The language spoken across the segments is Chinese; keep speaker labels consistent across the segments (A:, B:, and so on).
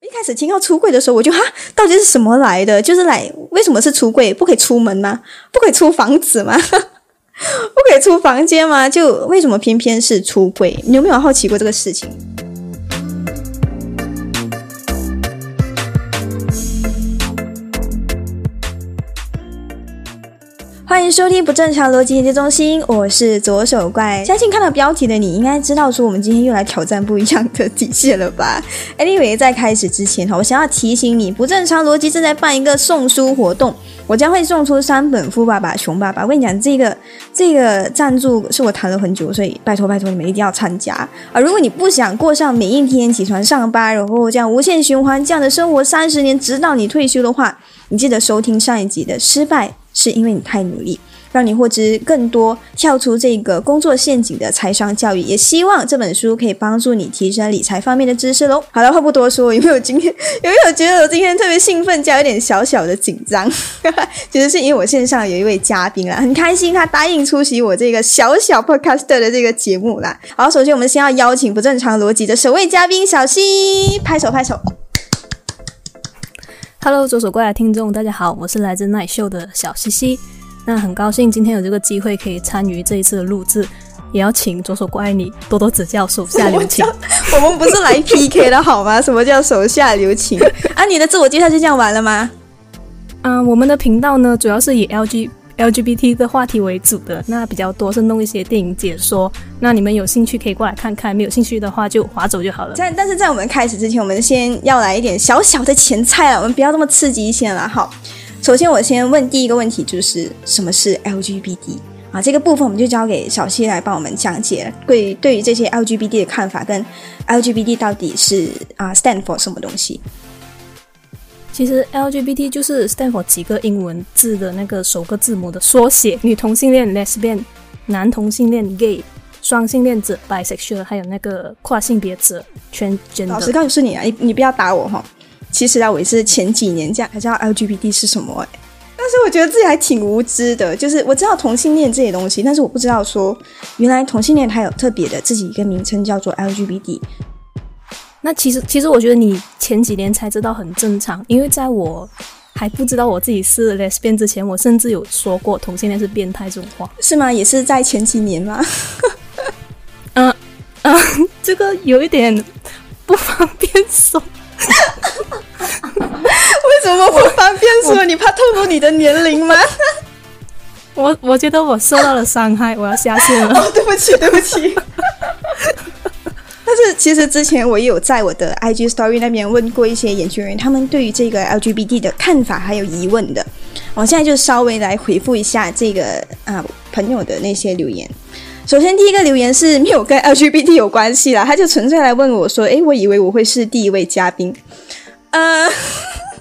A: 一开始听到出柜的时候，我就哈，到底是什么来的？就是来为什么是出柜？不可以出门吗？不可以出房子吗？不可以出房间吗？就为什么偏偏是出柜？你有没有好奇过这个事情？欢迎收听不正常逻辑研究中心，我是左手怪。相信看到标题的你应该知道，说我们今天又来挑战不一样的底线了吧？Anyway，在开始之前哈，我想要提醒你，不正常逻辑正在办一个送书活动，我将会送出三本《富爸爸穷爸爸》。我跟你讲，这个这个赞助是我谈了很久，所以拜托拜托你们一定要参加啊！如果你不想过上每一天起床上班，然后这样无限循环这样的生活三十年，直到你退休的话，你记得收听上一集的失败。是因为你太努力，让你获知更多跳出这个工作陷阱的财商教育，也希望这本书可以帮助你提升理财方面的知识喽。好了，话不多说，有没有今天有没有觉得我今天特别兴奋，加有点小小的紧张？其实是因为我线上有一位嘉宾啦，很开心他答应出席我这个小小 podcaster 的这个节目啦。好，首先我们先要邀请不正常逻辑的首位嘉宾小溪，拍手拍手。
B: Hello，左手怪的听众，大家好，我是来自奈秀的小西西。那很高兴今天有这个机会可以参与这一次的录制，也要请左手怪你多多指教，手下留情。
A: 我们不是来 PK 的好吗？什么叫手下留情？啊，你的自我介绍就这样完了吗？
B: 嗯，我们的频道呢，主要是以 LG。LGBT 的话题为主的，那比较多是弄一些电影解说。那你们有兴趣可以过来看看，没有兴趣的话就划走就好了。
A: 在但是在我们开始之前，我们先要来一点小小的前菜了，我们不要这么刺激先了。好，首先我先问第一个问题，就是什么是 LGBT 啊？这个部分我们就交给小溪来帮我们讲解，对对于这些 LGBT 的看法跟 LGBT 到底是啊 stand for 什么东西？
B: 其实 LGBT 就是 stand for 几个英文字的那个首个字母的缩写。女同性恋 lesbian，男同性恋 gay，双性恋者 bisexual，还有那个跨性别者 transgender。
A: 老师告诉你啊，你你不要打我哈。其实啊，我也是前几年这样才知道 LGBT 是什么哎。但是我觉得自己还挺无知的，就是我知道同性恋这些东西，但是我不知道说原来同性恋它有特别的自己一个名称叫做 LGBT。
B: 那其实，其实我觉得你前几年才知道很正常，因为在我还不知道我自己是 lesbian 之前，我甚至有说过同性恋是变态这种话，
A: 是吗？也是在前几年吗？
B: 嗯 嗯，这个有一点不方便说。
A: 为什么不方便说？你怕透露你的年龄吗？
B: 我我觉得我受到了伤害，我要下线了。
A: 哦对不起，对不起。但是其实之前我也有在我的 IG Story 那边问过一些研究员，他们对于这个 LGBT 的看法还有疑问的。我现在就稍微来回复一下这个啊朋友的那些留言。首先第一个留言是没有跟 LGBT 有关系啦，他就纯粹来问我说：“诶，我以为我会是第一位嘉宾。”呃。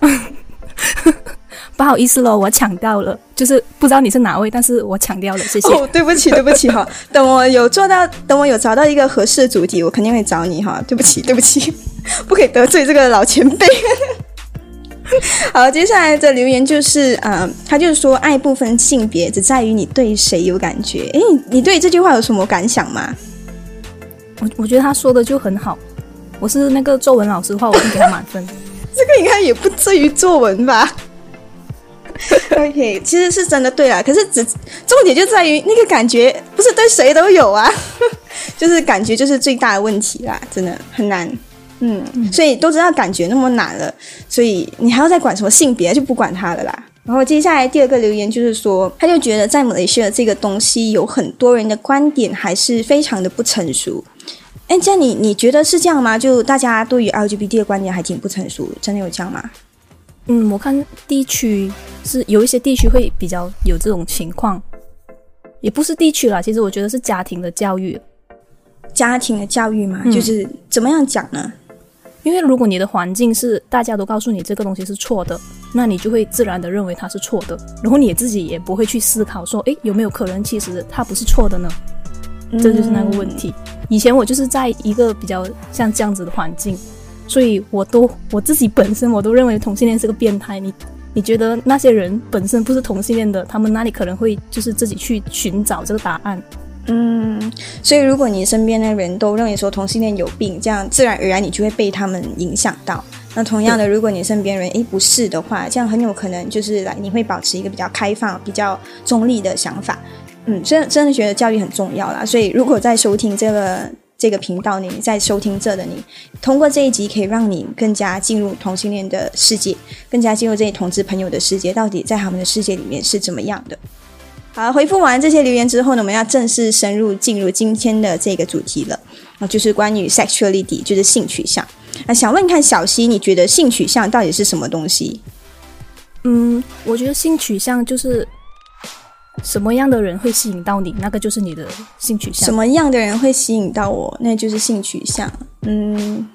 B: 不好意思喽，我抢掉了，就是不知道你是哪位，但是我抢掉了，谢谢。
A: 哦，对不起，对不起哈，等我有做到，等我有找到一个合适的主题，我肯定会找你哈。对不起，对不起，不可以得罪这个老前辈。好，接下来的留言就是，嗯，他就是说，爱不分性别，只在于你对谁有感觉。诶，你对这句话有什么感想吗？
B: 我我觉得他说的就很好。我是那个作文老师的话，我会给他满分。
A: 这个应该也不至于作文吧？OK，其实是真的对了，可是只重点就在于那个感觉不是对谁都有啊，就是感觉就是最大的问题啦，真的很难，嗯，所以都知道感觉那么难了，所以你还要再管什么性别就不管他了啦。然后接下来第二个留言就是说，他就觉得在马来西亚这个东西有很多人的观点还是非常的不成熟。哎，这样你你觉得是这样吗？就大家对于 LGBT 的观点还挺不成熟，真的有这样吗？
B: 嗯，我看地区是有一些地区会比较有这种情况，也不是地区啦，其实我觉得是家庭的教育，
A: 家庭的教育嘛，就是怎么样讲呢？
B: 因为如果你的环境是大家都告诉你这个东西是错的，那你就会自然的认为它是错的，然后你自己也不会去思考说，诶，有没有可能其实它不是错的呢？这就是那个问题。以前我就是在一个比较像这样子的环境。所以，我都我自己本身我都认为同性恋是个变态。你你觉得那些人本身不是同性恋的，他们哪里可能会就是自己去寻找这个答案？
A: 嗯，所以如果你身边的人都认为说同性恋有病，这样自然而然你就会被他们影响到。那同样的，如果你身边人诶不是的话，这样很有可能就是来你会保持一个比较开放、比较中立的想法。嗯，真真的觉得教育很重要啦。所以如果在收听这个这个频道，你在收听这的你，通过这一集可以让你更加进入同性恋的世界，更加进入这些同志朋友的世界，到底在他们的世界里面是怎么样的？好，回复完这些留言之后呢，我们要正式深入进入今天的这个主题了啊，就是关于 sexuality，就是性取向。那想问看小溪，你觉得性取向到底是什么东西？
B: 嗯，我觉得性取向就是什么样的人会吸引到你，那个就是你的性取向。
A: 什么样的人会吸引到我，那就是性取向。嗯，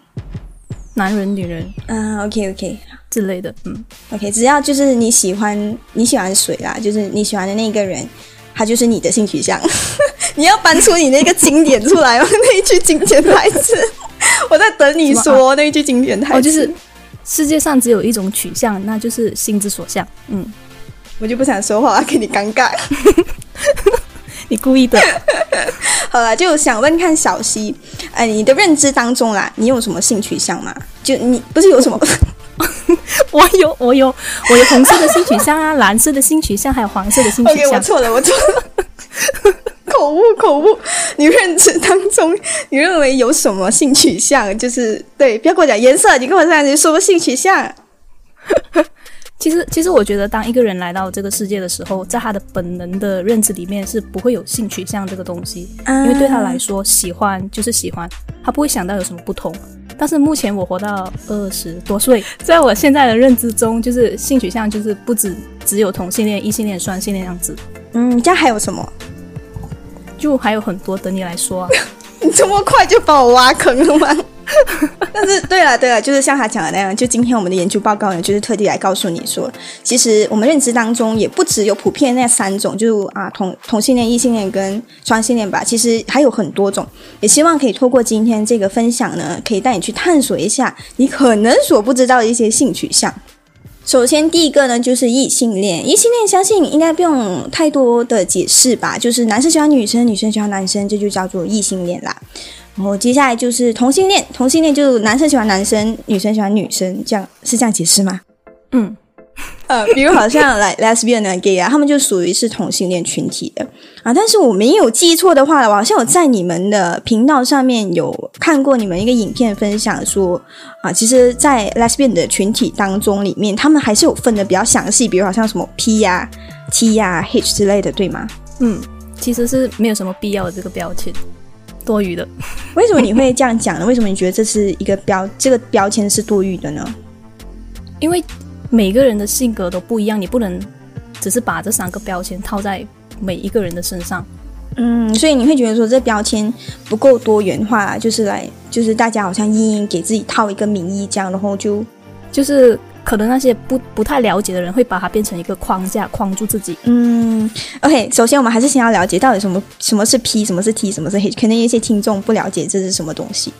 B: 男人、女人
A: 啊，OK OK
B: 之类的。嗯
A: ，OK，只要就是你喜欢你喜欢谁啦，就是你喜欢的那个人，他就是你的性取向。你要搬出你那个经典出来吗？那一句经典台词，我在等你说那一句经典台词。
B: 哦，就是世界上只有一种取向，那就是心之所向。嗯，
A: 我就不想说话，给你尴尬。
B: 你故意的。
A: 好了，就想问看小溪，哎，你的认知当中啦，你有什么性取向吗？就你不是有什么？
B: 我有，我有，我有红色的性取向啊，蓝色的性取向，还有黄色的性取向。
A: OK，我错了，我错了。口误，口误！你认知当中，你认为有什么性取向？就是对，不要跟我讲颜色，你跟我这样子说性取向。
B: 其实，其实我觉得，当一个人来到这个世界的时候，在他的本能的认知里面是不会有性取向这个东西，因为对他来说，喜欢就是喜欢，他不会想到有什么不同。但是目前我活到二十多岁，在我现在的认知中，就是性取向就是不止只有同性恋、异性恋、双性恋样子。
A: 嗯，这样还有什么？
B: 就还有很多等你来说。
A: 你这么快就把我挖坑了吗？但是，对了，对了，就是像他讲的那样，就今天我们的研究报告呢，就是特地来告诉你说，其实我们认知当中也不只有普遍那三种，就啊同同性恋、异性恋跟双性恋吧，其实还有很多种。也希望可以透过今天这个分享呢，可以带你去探索一下你可能所不知道的一些性取向。首先，第一个呢就是异性恋。异性恋相信应该不用太多的解释吧，就是男生喜欢女生，女生喜欢男生，这就叫做异性恋啦。然后接下来就是同性恋，同性恋就男生喜欢男生，女生喜欢女生，这样是这样解释吗？
B: 嗯，
A: 呃，比如好像来 lesbian 啊 gay 啊，他们就属于是同性恋群体的啊。但是我没有记错的话，我好像有在你们的频道上面有看过你们一个影片分享说啊，其实，在 lesbian 的群体当中里面，他们还是有分的比较详细，比如好像什么 P 呀、T 呀、H 之类的，对吗？
B: 嗯，其实是没有什么必要的这个标签。多余的，
A: 为什么你会这样讲呢？为什么你觉得这是一个标，这个标签是多余的呢？
B: 因为每个人的性格都不一样，你不能只是把这三个标签套在每一个人的身上。
A: 嗯，所以你会觉得说这标签不够多元化，就是来，就是大家好像硬硬给自己套一个名义这样，然后就
B: 就是。可能那些不不太了解的人会把它变成一个框架，框住自己。
A: 嗯，OK，首先我们还是先要了解到底什么什么是 P，什么是 T，什么是 H。可能一些听众不了解这是什么东西。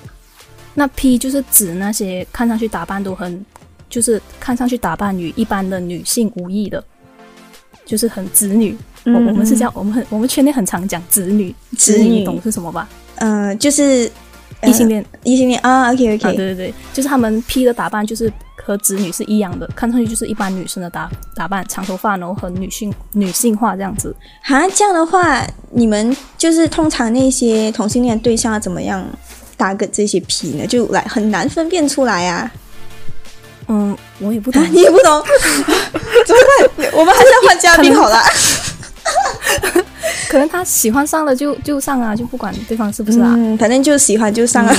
B: 那 P 就是指那些看上去打扮都很，就是看上去打扮与一般的女性无异的，就是很子女。我我们是这样，我们很我们圈内很常讲子女，
A: 子女
B: 你懂是什么吧？
A: 嗯，就是
B: 异性恋，
A: 异性恋啊。OK OK，
B: 对对对，就是他们 P 的打扮就是。和子女是一样的，看上去就是一般女生的打打扮，长头发，然后很女性女性化这样子。
A: 哈，这样的话，你们就是通常那些同性恋对象怎么样打个这些皮呢？就来很难分辨出来啊。
B: 嗯，我也不懂，
A: 你也不懂，怎么办？我们还是要换嘉宾好了。
B: 可能他喜欢上了就就上啊，就不管对方是不是啊，
A: 反正就喜欢就上啊。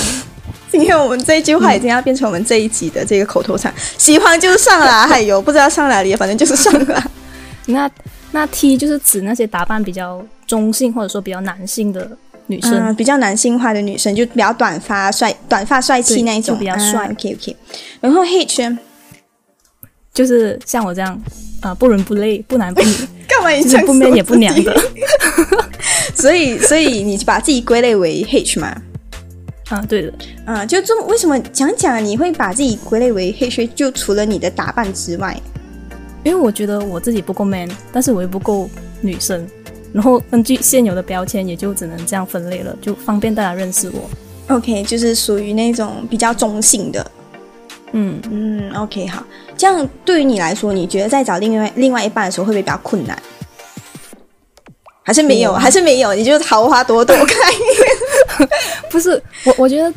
A: 今天我们这一句话已经要变成我们这一集的这个口头禅，喜欢就上啦，还有不知道上哪里，反正就是上啦。
B: 那那 T 就是指那些打扮比较中性或者说比较男性的女生，
A: 比较男性化的女生，就比较短发帅、短发帅气那一种，
B: 比较帅。
A: OK OK。然后 H
B: 就是像我这样啊，不伦不类、不男不女，
A: 干嘛你
B: 不 man 也不娘的。
A: 所以所以你把自己归类为 H 嘛？
B: 啊，对的，
A: 啊，就这么为什么讲讲你会把自己归类为黑靴？就除了你的打扮之外，
B: 因为我觉得我自己不够 man，但是我又不够女生，然后根据现有的标签，也就只能这样分类了，就方便大家认识我。
A: OK，就是属于那种比较中性的。
B: 嗯
A: 嗯，OK，好，这样对于你来说，你觉得在找另外另外一半的时候会不会比较困难？还是没有？还是没有？你就桃花朵朵开？
B: 不是我，我觉得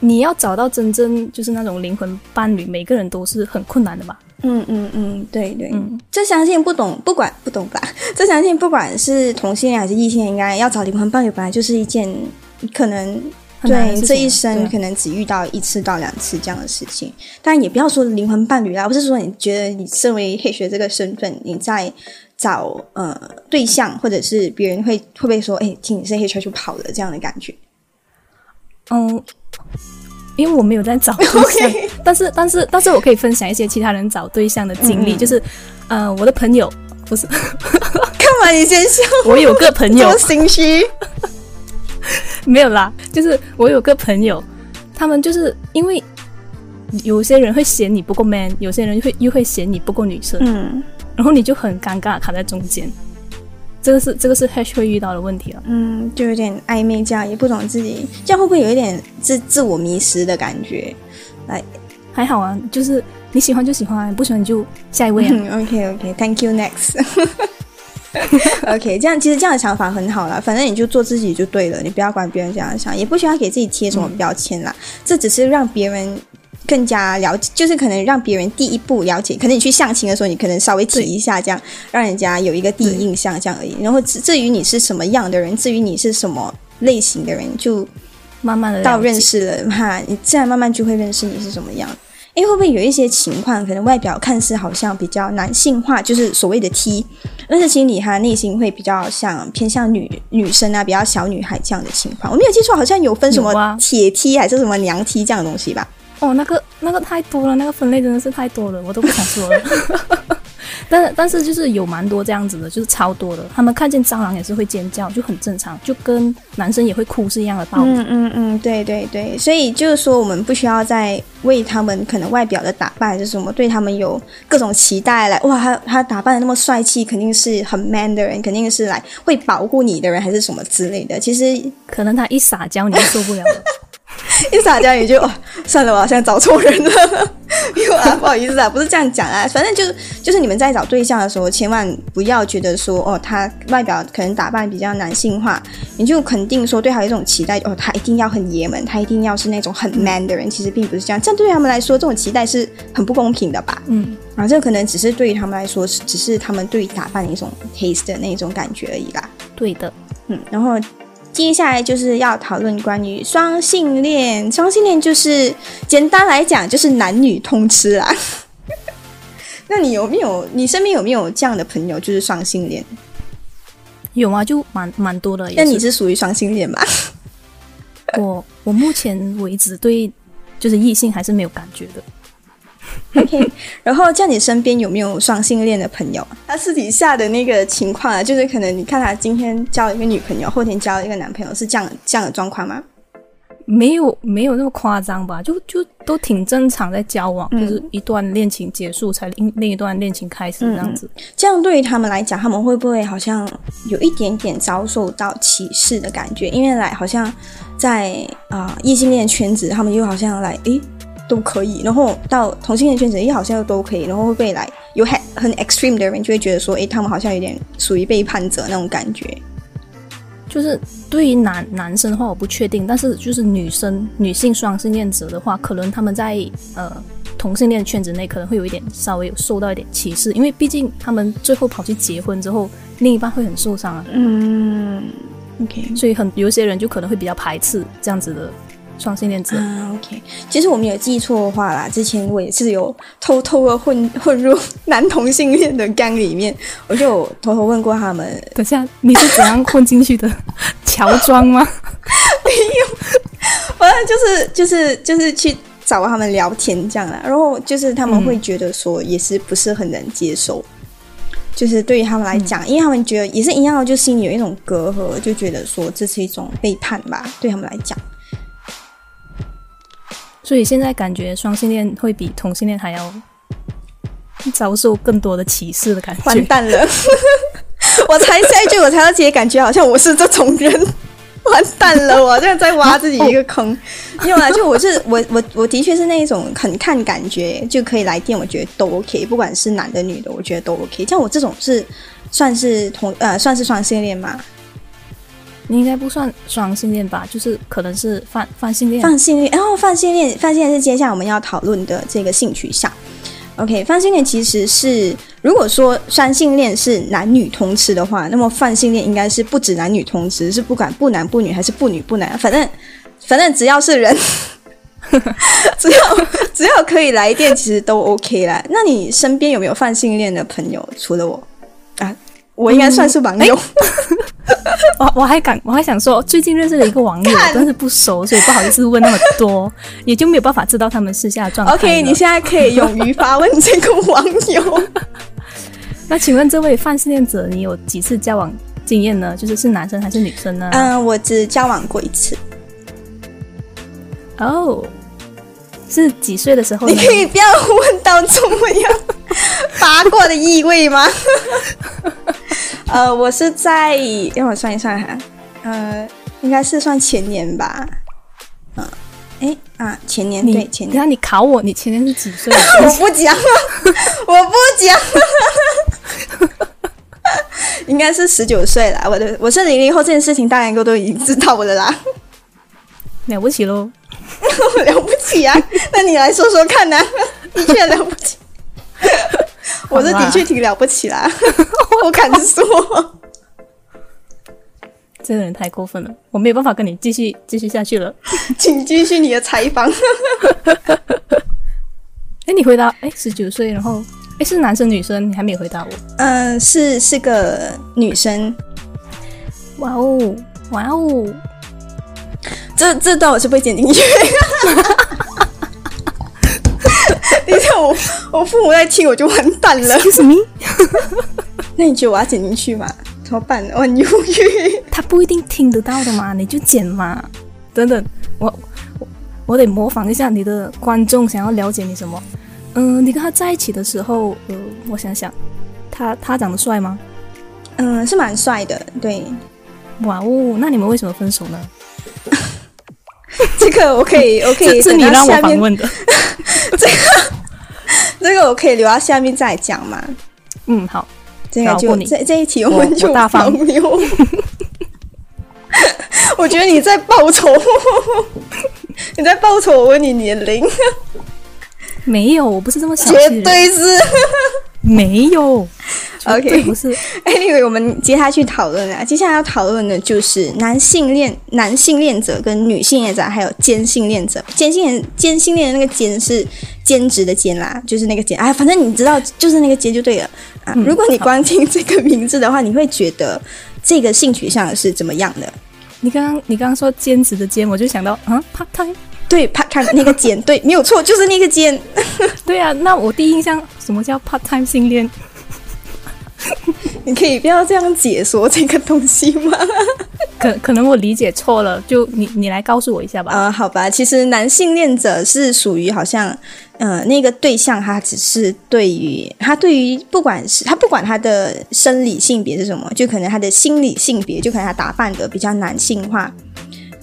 B: 你要找到真正就是那种灵魂伴侣，每个人都是很困难的吧？
A: 嗯嗯嗯，对对，嗯，这相信不懂不管不懂吧？这相信不管是同性恋还是异性恋，应该要找灵魂伴侣，本来就是一件可能对这一生可能只遇到一次到两次这样的事情。但也不要说灵魂伴侣啦，不是说你觉得你身为黑学这个身份，你在。找呃对象，或者是别人会会不会说，哎，听你是黑圈就跑了这样的感觉？
B: 嗯，因为我没有在找对象，但是但是但是我可以分享一些其他人找对象的经历，就是呃我的朋友不是，
A: 干嘛你先笑？
B: 我有个朋友
A: 心虚，
B: 没有啦，就是我有个朋友，他们就是因为有些人会嫌你不够 man，有些人会又会嫌你不够女生，嗯。然后你就很尴尬，卡在中间，这个是这个是 Hash 会遇到的问题了。
A: 嗯，就有点暧昧，这样也不懂自己，这样会不会有一点自自我迷失的感觉？来，
B: 还好啊，就是你喜欢就喜欢，不喜欢你就下一位
A: 啊。OK OK，Thank you next。OK，这样其实这样的想法很好了，反正你就做自己就对了，你不要管别人这样想，也不需要给自己贴什么标签啦，这只是让别人。更加了解，就是可能让别人第一步了解。可能你去相亲的时候，你可能稍微提一下，这样让人家有一个第一印象，这样而已。然后至至于你是什么样的人，至于你是什么类型的人，就
B: 慢慢的
A: 到认识了哈，你自然慢慢就会认识你是什么样。因为会不会有一些情况，可能外表看似好像比较男性化，就是所谓的 T，但是心里他内心会比较像偏向女女生啊，比较小女孩这样的情况。我没有记错，好像有分什么铁 T 还是什么娘 T 这样的东西吧？
B: 哦，那个那个太多了，那个分类真的是太多了，我都不想说了。但但是就是有蛮多这样子的，就是超多的。他们看见蟑螂也是会尖叫，就很正常，就跟男生也会哭是一样的道理。
A: 嗯嗯嗯，对对对。所以就是说，我们不需要再为他们可能外表的打扮还是什么，对他们有各种期待来。哇，他他打扮的那么帅气，肯定是很 man 的人，肯定是来会保护你的人，还是什么之类的。其实
B: 可能他一撒娇你就受不了了。
A: 一撒娇你就算了，我好像找错人了。有啊，不好意思啊，不是这样讲啊。反正就是就是你们在找对象的时候，千万不要觉得说哦，他外表可能打扮比较男性化，你就肯定说对他有一种期待哦，他一定要很爷们，他一定要是那种很 man 的人。其实并不是这样，这样对他们来说，这种期待是很不公平的吧？嗯，啊，这可能只是对于他们来说，只是他们对打扮的一种 taste 的那种感觉而已啦。
B: 对的，
A: 嗯，然后。接下来就是要讨论关于双性恋。双性恋就是简单来讲就是男女通吃啦。那你有没有？你身边有没有这样的朋友？就是双性恋？
B: 有啊，就蛮蛮多的。
A: 那你是属于双性恋吗？
B: 我我目前为止对就是异性还是没有感觉的。
A: OK，然后像你身边有没有双性恋的朋友？他私底下的那个情况啊，就是可能你看他今天交了一个女朋友，后天交了一个男朋友，是这样这样的状况吗？
B: 没有，没有那么夸张吧？就就都挺正常，在交往，就是一段恋情结束才另另一段恋情开始这样子。
A: 这样对于他们来讲，他们会不会好像有一点点遭受到歧视的感觉？因为来好像在啊异性恋圈子，他们又好像来诶。都可以，然后到同性恋圈子也好像又都可以，然后会被来有很很 extreme 的人就会觉得说，哎，他们好像有点属于背叛者那种感觉。
B: 就是对于男男生的话，我不确定，但是就是女生女性双性恋者的话，可能他们在呃同性恋圈子内可能会有一点稍微有受到一点歧视，因为毕竟他们最后跑去结婚之后，另一半会很受伤啊。
A: 嗯，OK，
B: 所以很有些人就可能会比较排斥这样子的。双性恋者
A: ，OK。其实我没有记错的话啦，之前我也是有偷偷的混混入 男同性恋的 gang 里面，我就有偷偷问过他们。
B: 等下，你是怎样混进去的？乔装吗？
A: 没有，反正就是就是就是去找他们聊天这样啦。然后就是他们会觉得说，也是不是很能接受。就是对于他们来讲，因为他们觉得也是一样的，就心里有一种隔阂，就觉得说这是一种背叛吧，对他们来讲。
B: 所以现在感觉双性恋会比同性恋还要遭受更多的歧视的感觉。
A: 完蛋了！我才下一句，我才要接，感觉好像我是这种人。完蛋了，我这样在挖自己一个坑。没有啦，就我是我我我的确是那一种很看感觉就可以来电，我觉得都 OK，不管是男的女的，我觉得都 OK。像我这种是算是同呃算是双性恋吗？
B: 你应该不算双性恋吧？就是可能是泛泛性恋。
A: 泛性恋，然后泛性恋，泛性恋是接下来我们要讨论的这个性取向。OK，泛性恋其实是如果说双性恋是男女通吃的话，那么泛性恋应该是不止男女通吃，是不管不男不女还是不女不男，反正 反正只要是人，只要 只要可以来电，其实都 OK 啦。那你身边有没有泛性恋的朋友？除了我，我应该算是网友。
B: 我我还敢，我还想说，最近认识了一个网友，但是不熟，所以不好意思问那么多，也就没有办法知道他们私下状态。
A: OK，你现在可以勇于发问这个网友。
B: 那请问这位泛性恋者，你有几次交往经验呢？就是是男生还是女生呢？
A: 嗯，我只交往过一次。
B: 哦，是几岁的时候？
A: 你可以不要问到这么样八卦的意 味吗？呃，我是在让我算一算哈，呃，应该是算前年吧，嗯，哎啊，前年对前年，
B: 然后你考我，你前年是几岁？
A: 我不讲，我不讲，应该是十九岁了。我的我是零零后，这件事情大家应该都已经知道我的啦，
B: 了不起喽，
A: 了不起啊！那你来说说看呢？的确了不起。我是的确挺了不起啦，我敢说。
B: 这个人太过分了，我没有办法跟你继续继续下去了，
A: 请继续你的采访。
B: 哎，你回答，哎，十九岁，然后，哎，是男生女生？你还没有回答我。
A: 嗯，是是个女生。
B: 哇哦，哇哦，
A: 这这段我是不会剪进去。等一下，我我父母在听，我就完蛋了。
B: 什么？
A: 那你觉得我要剪进去吗？怎么办？我很犹豫。
B: 他不一定听得到的嘛，你就剪嘛。等等，我我我得模仿一下你的观众想要了解你什么。嗯，你跟他在一起的时候，呃，我想想，他他长得帅吗？
A: 嗯，是蛮帅的。对。
B: 哇哦，那你们为什么分手呢？
A: 这个我可以，我可以
B: 是你让我访问的。
A: 这个，这个我可以留到下面再讲嘛？
B: 嗯，好，
A: 这个就这这一题我们就
B: 大方。
A: 我觉得你在报仇，你在报仇。我问你年龄，
B: 没有，我不是这么想。
A: 绝对是
B: 没有。
A: OK，
B: 不是。
A: Anyway，我们接下去讨论啊。接下来要讨论的就是男性恋、男性恋者跟女性恋者，还有兼性恋者。兼性恋、兼性恋的那个兼是兼职的兼啦，就是那个兼。哎，反正你知道，就是那个兼就对了啊。如果你光听这个名字的话，你会觉得这个性取向是怎么样的？
B: 你刚刚你刚刚说兼职的兼，我就想到啊，part time。
A: 对，part time 那个兼，对，没有错，就是那个兼。
B: 对啊，那我第一印象什么叫 part time 性恋？
A: 你可以不要这样解说这个东西吗？
B: 可可能我理解错了，就你你来告诉我一下吧。
A: 啊，好吧，其实男性恋者是属于好像，呃，那个对象他只是对于他对于不管是他不管他的生理性别是什么，就可能他的心理性别，就可能他打扮的比较男性化，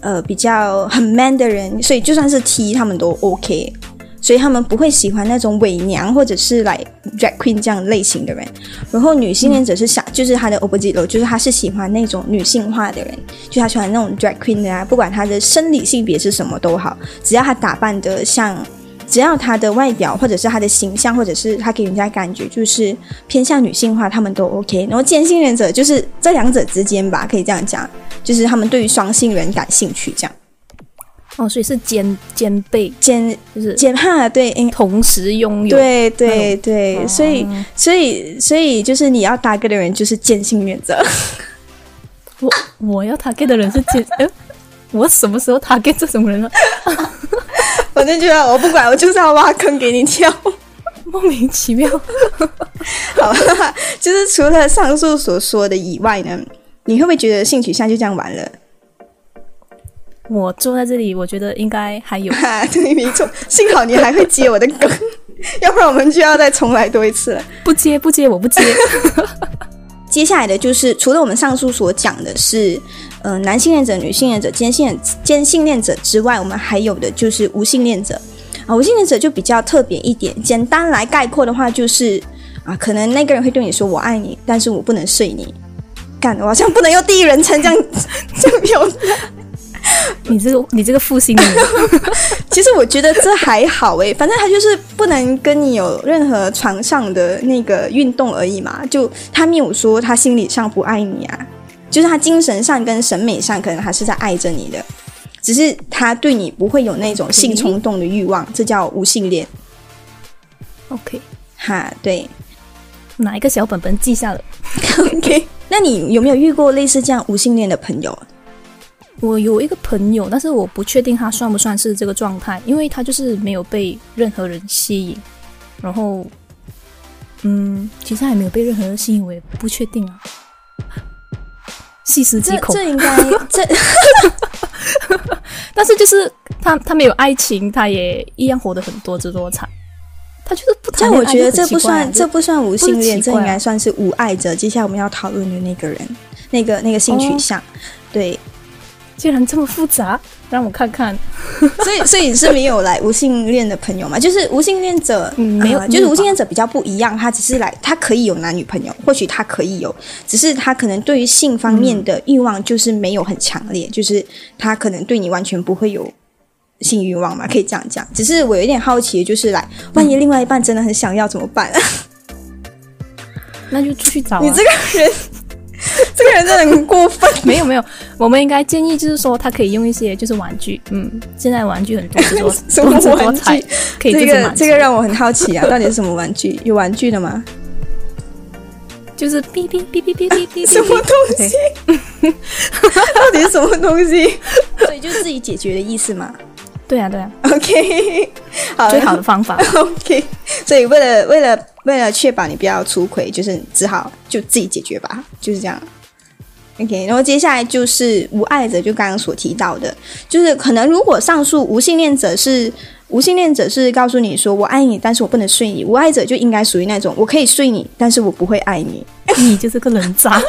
A: 呃，比较很 man 的人，所以就算是 T 他们都 OK。所以他们不会喜欢那种伪娘或者是来 drag queen 这样类型的人，然后女性恋者是想，就是他的 opposite，就是他是喜欢那种女性化的人，就他喜欢那种 drag queen 的啊，不管他的生理性别是什么都好，只要他打扮的像，只要他的外表或者是他的形象或者是他给人家感觉就是偏向女性化，他们都 OK。然后兼性恋者就是这两者之间吧，可以这样讲，就是他们对于双性人感兴趣这样。
B: 哦，所以是兼兼备
A: 兼
B: 就是
A: 兼哈对，
B: 同时拥有
A: 对对对，所以所以所以就是你要搭 get 的人就是兼性原则。
B: 我我要搭 get 的人是兼，哎，我什么时候搭 get 这种人了？
A: 反正就要我不管，我就是要挖坑给你跳，
B: 莫名其妙。
A: 好，就是除了上述所说的以外呢，你会不会觉得性取向就这样完了？
B: 我坐在这里，我觉得应该还有。
A: 对，没错，幸好你还会接我的梗，要不然我们就要再重来多一次了。
B: 不接不接，我不接。
A: 接下来的就是，除了我们上述所讲的是，呃男性恋者、女性恋者、兼性兼性恋者之外，我们还有的就是无性恋者啊。无性恋者就比较特别一点，简单来概括的话就是啊，可能那个人会对你说“我爱你”，但是我不能睡你。干，我好像不能用第一人称这样 这样表达。
B: 你这个你这个负心的人，
A: 其实我觉得这还好诶，反正他就是不能跟你有任何床上的那个运动而已嘛。就他没有说他心理上不爱你啊，就是他精神上跟审美上可能还是在爱着你的，只是他对你不会有那种性冲动的欲望，这叫无性恋。
B: OK，
A: 哈，对
B: 拿一个小本本记下了？
A: OK。那你有没有遇过类似这样无性恋的朋友？
B: 我有一个朋友，但是我不确定他算不算是这个状态，因为他就是没有被任何人吸引，然后，嗯，其实还没有被任何人吸引，我也不确定啊。细思极恐，
A: 这这应该 这
B: 但是就是他他没有爱情，他也一样活得很多姿多彩。他就是不谈
A: 这样，我觉得这不算这不算无性恋，这应该算是无爱者。接下来我们要讨论的那个人，那个那个性取向，对，
B: 竟然这么复杂，让我看看。
A: 所以所以是没有来无性恋的朋友嘛？就是无性恋者，
B: 嗯没有
A: 呃就是无性恋者比较不一样，他只是来，他可以有男女朋友，或许他可以有，只是他可能对于性方面的欲望就是没有很强烈，就是他可能对你完全不会有。性欲望嘛，可以这样讲。只是我有一点好奇，就是来，万一另外一半真的很想要怎么办？
B: 那就出去找、啊。
A: 你这个人，这个人真的很过分。
B: 没有没有，我们应该建议就是说，他可以用一些就是玩具，嗯，现在玩具很多
A: 什么
B: 多姿多
A: 玩具，
B: 可以
A: 这个。这个让我很好奇啊，到底是什么玩具？有玩具的吗？
B: 就是哔哔哔哔哔哔哔，
A: 什么东西？到底是什么东西？所以就是自己解决的意思嘛。
B: 对啊对啊
A: ，OK，好，
B: 最好的方法。
A: OK，所以为了为了为了确保你不要出轨，就是只好就自己解决吧，就是这样。OK，然后接下来就是无爱者，就刚刚所提到的，就是可能如果上述无性恋者是无性恋者是告诉你说我爱你，但是我不能睡你，无爱者就应该属于那种我可以睡你，但是我不会爱你。
B: 你就是个人渣。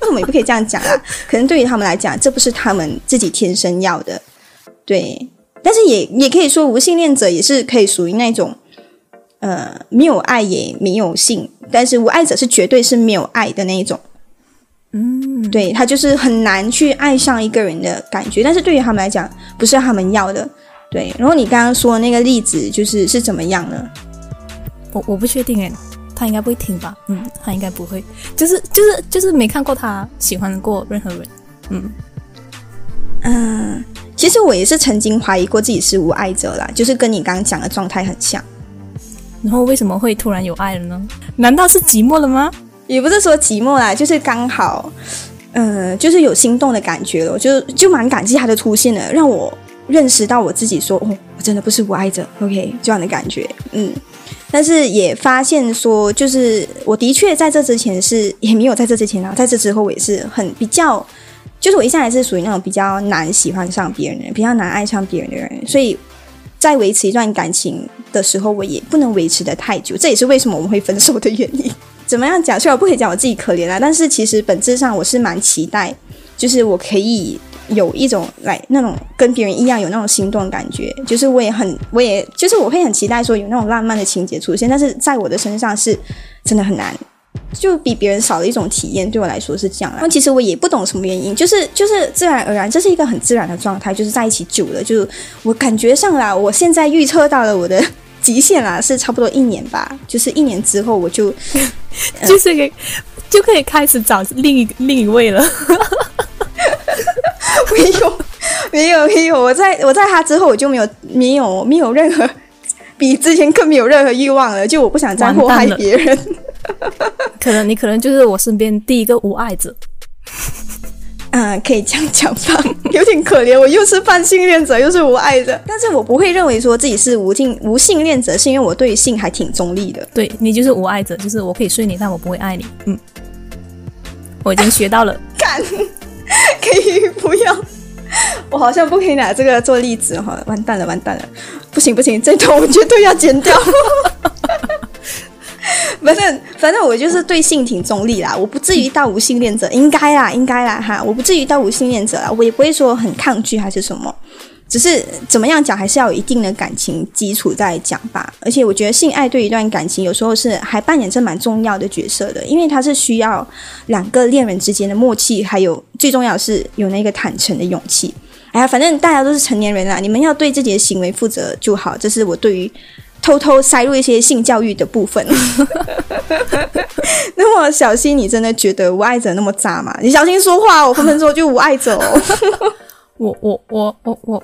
A: 那我们也不可以这样讲啊，可能对于他们来讲，这不是他们自己天生要的，对。但是也也可以说，无性恋者也是可以属于那种，呃，没有爱也没有性，但是无爱者是绝对是没有爱的那一种。
B: 嗯，
A: 对他就是很难去爱上一个人的感觉，但是对于他们来讲，不是他们要的。对，然后你刚刚说的那个例子，就是是怎么样呢？
B: 我我不确定诶，他应该不会听吧？嗯，他应该不会，就是就是就是没看过他喜欢过任何人。嗯，
A: 嗯，其实我也是曾经怀疑过自己是无爱者啦，就是跟你刚刚讲的状态很像。
B: 然后为什么会突然有爱了呢？难道是寂寞了吗？
A: 也不是说寂寞啦，就是刚好，呃，就是有心动的感觉了，我就就蛮感激他的出现了，让我认识到我自己说，哦，我真的不是无爱者，OK，这样的感觉，嗯。但是也发现说，就是我的确在这之前是也没有在这之前啊，在这之后我也是很比较，就是我一向还是属于那种比较难喜欢上别人的人，比较难爱上别人的人，所以在维持一段感情的时候，我也不能维持的太久，这也是为什么我们会分手的原因。怎么样讲？虽然我不可以讲我自己可怜啦，但是其实本质上我是蛮期待，就是我可以有一种来那种跟别人一样有那种心动感觉，就是我也很，我也就是我会很期待说有那种浪漫的情节出现，但是在我的身上是真的很难。就比别人少了一种体验，对我来说是这样啦。然后其实我也不懂什么原因，就是就是自然而然，这是一个很自然的状态。就是在一起久了，就我感觉上啦，我现在预测到了我的极限啦，是差不多一年吧。就是一年之后，我就
B: 就是可以就可以开始找另一另一位了。
A: 没有，没有，没有。我在我在他之后，我就没有没有没有任何比之前更没有任何欲望了。就我不想再祸害别人。
B: 可能你可能就是我身边第一个无爱者。
A: 嗯，可以这样讲吧，有点可怜。我又是泛性恋者，又是无爱者，但是我不会认为说自己是无性无性恋者，是因为我对性还挺中立的。
B: 对你就是无爱者，就是我可以睡你，但我不会爱你。嗯，我已经学到了。
A: 干，可以不要？我好像不可以拿这个做例子哈，完蛋了，完蛋了！不行不行，这段我绝对要剪掉。反正反正我就是对性挺中立啦，我不至于到无性恋者，应该啦，应该啦哈，我不至于到无性恋者啦，我也不会说很抗拒还是什么，只是怎么样讲，还是要有一定的感情基础再讲吧。而且我觉得性爱对一段感情有时候是还扮演着蛮重要的角色的，因为它是需要两个恋人之间的默契，还有最重要的是有那个坦诚的勇气。哎呀，反正大家都是成年人啦，你们要对自己的行为负责就好。这是我对于偷偷塞入一些性教育的部分。那么小新，你真的觉得无爱者那么渣吗？你小心说话，我分分钟就无爱者哦。
B: 我我我我我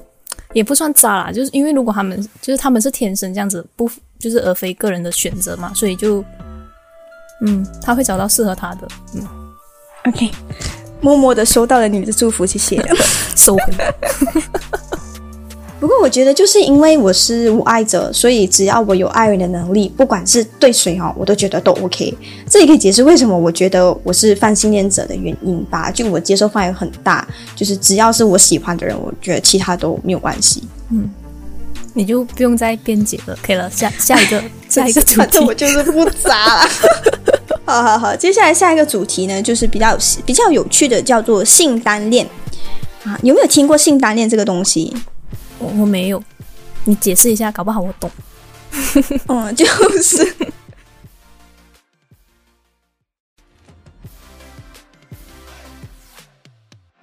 B: 也不算渣啦，就是因为如果他们就是他们是天生这样子，不就是而非个人的选择嘛，所以就嗯，他会找到适合他的。嗯
A: ，OK。默默的收到了你的祝福，谢谢。
B: 收回来。
A: 不过我觉得，就是因为我是无爱者，所以只要我有爱人的能力，不管是对谁哦，我都觉得都 OK。这也可以解释为什么我觉得我是泛性恋者的原因吧。就我接受范围很大，就是只要是我喜欢的人，我觉得其他都没有关系。
B: 嗯，你就不用再辩解了，可以了。下下一个，下一个主题，
A: 我就是不渣。好好好，接下来下一个主题呢，就是比较比较有趣的，叫做性单恋啊。有没有听过性单恋这个东西？
B: 我我没有，你解释一下，搞不好我懂。
A: 嗯，就是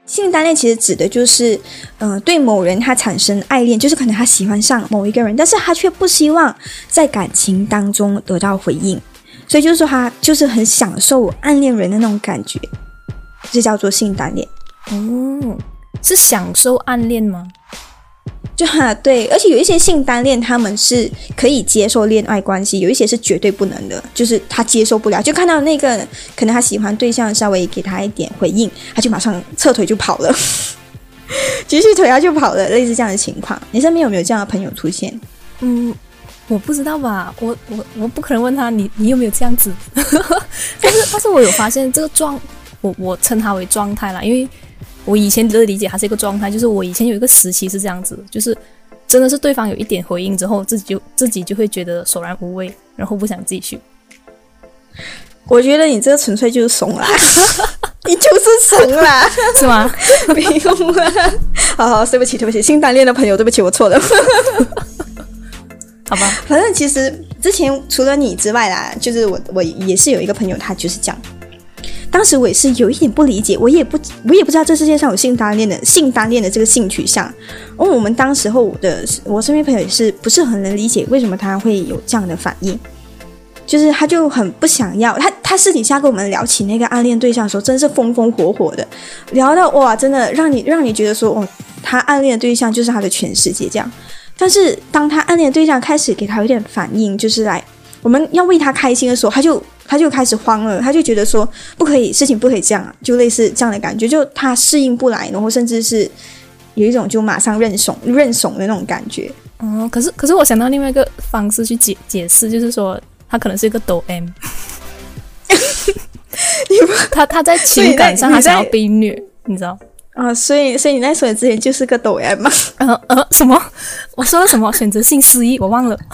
A: 性单恋，其实指的就是，嗯，对某人他产生爱恋，就是可能他喜欢上某一个人，但是他却不希望在感情当中得到回应。所以就是说，他就是很享受暗恋人的那种感觉，这叫做性单恋。
B: 哦，是享受暗恋吗？
A: 就哈对，而且有一些性单恋，他们是可以接受恋爱关系，有一些是绝对不能的，就是他接受不了，就看到那个可能他喜欢对象稍微给他一点回应，他就马上撤腿就跑了，举起腿他就跑了，类似这样的情况。你身边有没有这样的朋友出现？
B: 嗯。我不知道吧，我我我不可能问他你你有没有这样子，但是但是我有发现这个状，我我称它为状态啦，因为我以前的理解它是一个状态，就是我以前有一个时期是这样子，就是真的是对方有一点回应之后，自己就自己就会觉得索然无味，然后不想继续。
A: 我觉得你这个纯粹就是怂啦，你就是怂啦，
B: 是吗？
A: 没用啦，好好对不起对不起，新单恋的朋友对不起，我错了。
B: 好吧，
A: 反正其实之前除了你之外啦，就是我我也是有一个朋友，他就是这样。当时我也是有一点不理解，我也不我也不知道这世界上有性单恋的性单恋的这个性取向。而我们当时候的我身边朋友也是不是很能理解为什么他会有这样的反应，就是他就很不想要他他私底下跟我们聊起那个暗恋对象的时候，真是风风火火的，聊到哇，真的让你让你觉得说哦，他暗恋的对象就是他的全世界这样。但是当他暗恋的对象开始给他有点反应，就是来我们要为他开心的时候，他就他就开始慌了，他就觉得说不可以，事情不可以这样，就类似这样的感觉，就他适应不来，然后甚至是有一种就马上认怂认怂的那种感觉。
B: 哦，可是可是我想到另外一个方式去解解释，就是说他可能是一个抖 M，他他在情感上 他想要被虐，你知道。
A: 啊，所以所以你那说之前就是个抖 M 吗？
B: 呃呃，什么？我说了什么？选择性失忆，我忘了。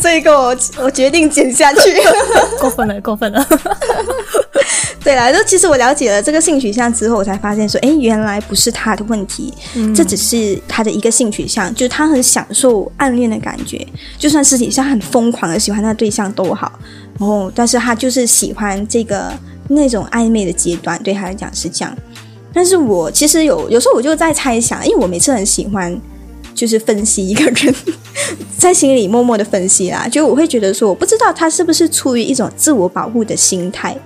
A: 这个我我决定剪下去。
B: 过分了，过分了。
A: 对了，就其实我了解了这个性取向之后，我才发现说，哎，原来不是他的问题，这只是他的一个性取向，就是他很享受暗恋的感觉，就算私底下很疯狂的喜欢那个对象都好，然后但是他就是喜欢这个。那种暧昧的阶段对他来讲是这样，但是我其实有有时候我就在猜想，因为我每次很喜欢就是分析一个人，在心里默默的分析啦，就我会觉得说，我不知道他是不是出于一种自我保护的心态，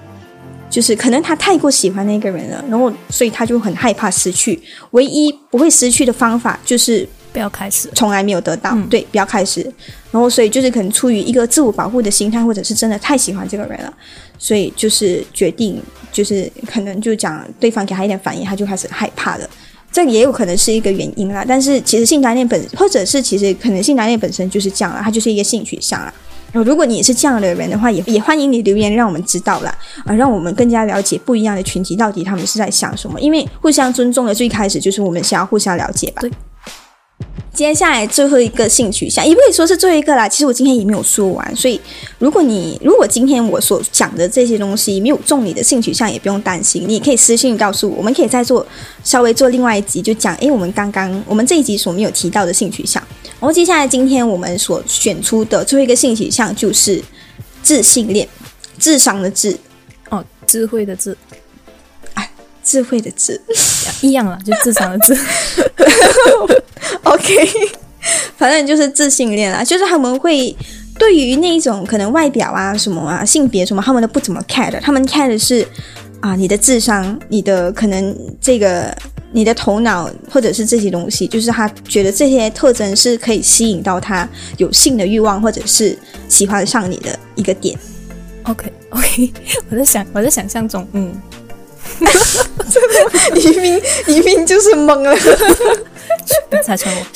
A: 就是可能他太过喜欢那个人了，然后所以他就很害怕失去，唯一不会失去的方法就是
B: 不要开始，
A: 从来没有得到，对，不要开始，然后所以就是可能出于一个自我保护的心态，或者是真的太喜欢这个人了。所以就是决定，就是可能就讲对方给他一点反应，他就开始害怕了。这也有可能是一个原因啦。但是其实性单恋本，或者是其实可能性单恋本身就是这样了，它就是一个性取向了。然后。如果你是这样的人的话，也也欢迎你留言让我们知道啦，啊，让我们更加了解不一样的群体到底他们是在想什么。因为互相尊重的最开始就是我们想要互相了解吧。
B: 对。
A: 接下来最后一个性取向，也不可以说是最后一个啦。其实我今天也没有说完，所以如果你如果今天我所讲的这些东西没有中你的性取向，也不用担心，你也可以私信告诉我，我们可以再做稍微做另外一集，就讲诶，我们刚刚我们这一集所没有提到的性取向。然后接下来今天我们所选出的最后一个性取向就是自性恋，智商的智，
B: 哦，智慧的智，
A: 智慧的智。
B: 一样了，就智商的智。
A: OK，反正就是自信恋啦，就是他们会对于那种可能外表啊、什么啊、性别什么，他们都不怎么 care 的，他们 care 的是啊你的智商、你的可能这个你的头脑或者是这些东西，就是他觉得这些特征是可以吸引到他有性的欲望，或者是喜欢上你的一个点。
B: OK OK，我在想，我在想象中，嗯，
A: 你明你明就是懵了，
B: 不要拆穿我。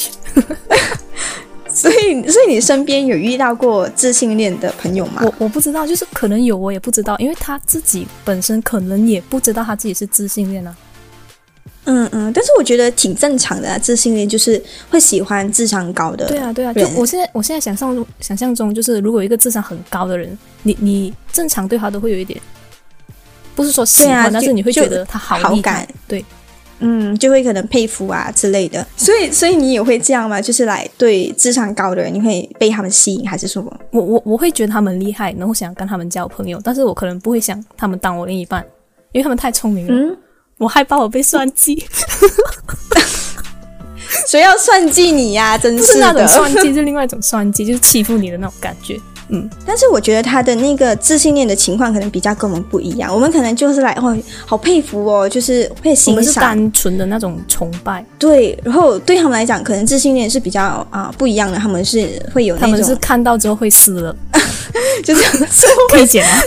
A: 所以所以你身边有遇到过自信恋的朋友吗？
B: 我我不知道，就是可能有，我也不知道，因为他自己本身可能也不知道他自己是自信恋啊。
A: 嗯嗯，但是我觉得挺正常的啊，自信恋就是会喜欢智商高的。
B: 对啊，对啊，就我现在我现在想象中想象中，就是如果一个智商很高的人，你你正常对他都会有一点，不是说喜欢，但是你会觉得他好厉害对，
A: 嗯，就会可能佩服啊之类的。所以所以你也会这样吗？就是来对智商高的人，你会被他们吸引，还是什么？
B: 我我我会觉得他们厉害，然后想跟他们交朋友，但是我可能不会想他们当我另一半，因为他们太聪明了，
A: 嗯，
B: 我害怕我被算计，
A: 谁要算计你呀、真
B: 不是那种。算计，是另外一种算计，就是欺负你的那种感觉。嗯，
A: 但是我觉得他的那个自信恋的情况可能比较跟我们不一样，我们可能就是来哦，好佩服哦，就是会
B: 我们是
A: 欣赏，
B: 单纯的那种崇拜，
A: 对，然后对他们来讲，可能自信恋是比较啊、不一样的，他们是会有
B: 他
A: 那种他
B: 们是看到之后会撕了，
A: 就是说
B: 可以剪吗？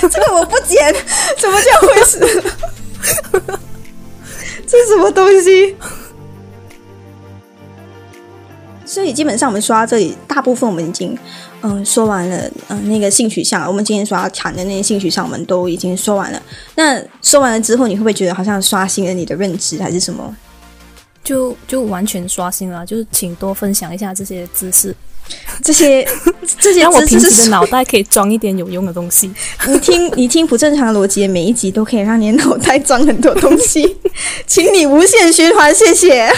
A: 这个我不剪，什么叫会死？这是什么东西？所以基本上我们说到这里，大部分我们已经嗯说完了，嗯那个性取向，我们今天所要谈的那些性取向，我们都已经说完了。那说完了之后，你会不会觉得好像刷新了你的认知，还是什么？
B: 就就完全刷新了，就是请多分享一下这些知识，
A: 这些这些
B: 让我
A: 知识是
B: 平时的脑袋可以装一点有用的东西。
A: 你听，你听不正常逻辑的每一集都可以让你的脑袋装很多东西，请你无限循环，谢谢。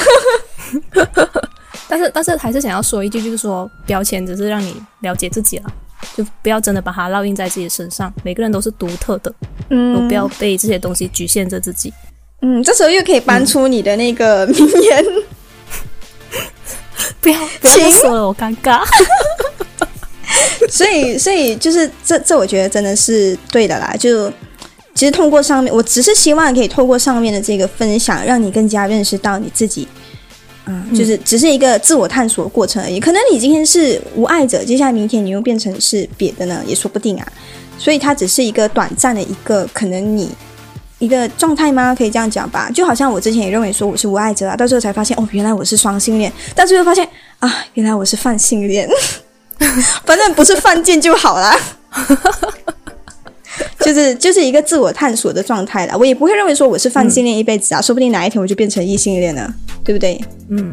B: 但是但是还是想要说一句，就是说标签只是让你了解自己了，就不要真的把它烙印在自己身上。每个人都是独特的，
A: 嗯
B: 不要被这些东西局限着自己。
A: 嗯，这时候又可以搬出你的那个名言，
B: 不要不要再说了，我尴尬。
A: 所以所以就是这这，我觉得真的是对的啦。就其实通过上面，我只是希望可以透过上面的这个分享，让你更加认识到你自己。嗯，就是只是一个自我探索的过程而已。可能你今天是无爱者，接下来明天你又变成是别的呢，也说不定啊。所以它只是一个短暂的一个可能你一个状态吗？可以这样讲吧。就好像我之前也认为说我是无爱者啊，到最后才发现哦，原来我是双性恋，到最后发现啊，原来我是泛性恋。反正不是犯贱就好啦。就是就是一个自我探索的状态啦，我也不会认为说我是泛性恋一辈子啊，说不定哪一天我就变成异性恋了，对不对？
B: 嗯，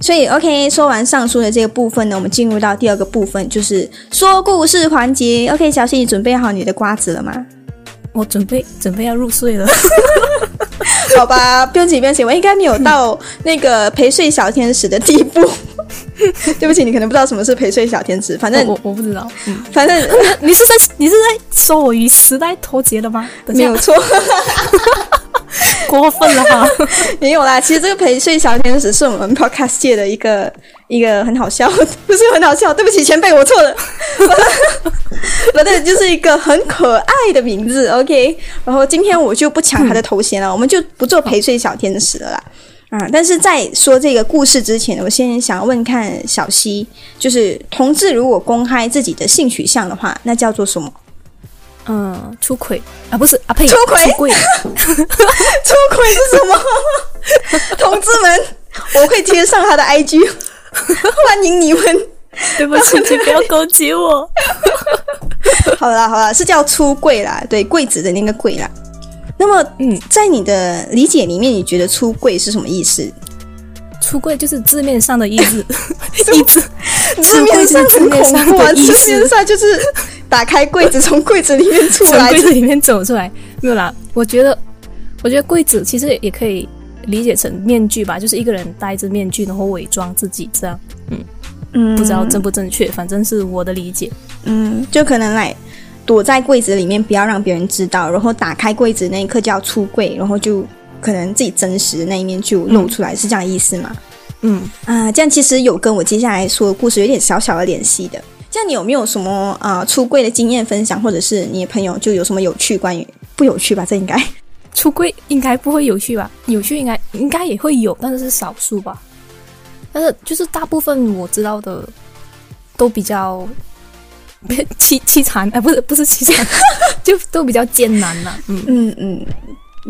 A: 所以 OK，说完上述的这个部分呢，我们进入到第二个部分，就是说故事环节。OK，小新，你准备好你的瓜子了吗？
B: 我准备准备要入睡了。
A: 好吧，不用紧，不用紧，我应该没有到那个陪睡小天使的地步。对不起，你可能不知道什么是陪睡小天使，反正
B: 我我不知道，嗯，
A: 反正
B: 你是在你是在说我与时代脱节了吗？
A: 没有错。
B: 过分了哈。
A: 没有啦，其实这个陪睡小天使是我们 podcast 界的一个一个很好笑，不是很好笑，对不起前辈，我错了，反正就是一个很可爱的名字，OK。然后今天我就不抢他的头衔了，我们就不做陪睡小天使了啦。啊、但是在说这个故事之前，我先想要问看小溪，就是同志如果公开自己的性取向的话，那叫做什么？
B: 嗯，出轨啊，不是啊，呸，
A: 出轨
B: 出轨，
A: 出轨是什么？同志们，我会贴上他的 IG，欢迎你们。
B: 对不起，请不要攻击我。
A: 好啦好啦，是叫出柜啦，对，柜子的那个柜啦。那么，
B: 嗯，
A: 在你的理解里面，你觉得出柜是什么意思？
B: 出柜就是字面上的意思，意思
A: 字面上很恐怖啊！字面上就是打开柜子，从柜子里面出来，
B: 从柜子里面走出来。没有啦，我觉得，我觉得柜子其实也可以理解成面具吧，就是一个人戴着面具，然后伪装自己这样。嗯嗯，不知道正不正确，反正是我的理解。
A: 嗯，就可能来躲在柜子里面，不要让别人知道，然后打开柜子那一刻就要出柜，然后就。可能自己真实的那一面就露出来，是这样的意思吗？
B: 嗯
A: 啊，这样其实有跟我接下来说的故事有点小小的联系的。这样你有没有什么啊出柜的经验分享，或者是你的朋友就有什么有趣关于不有趣吧？这应该
B: 出柜应该不会有趣吧？有趣应该应该也会有，但是是少数吧。但是就是大部分我知道的都比较凄凄惨，哎，不是不是凄惨，就都比较艰难呐。
A: 嗯嗯嗯。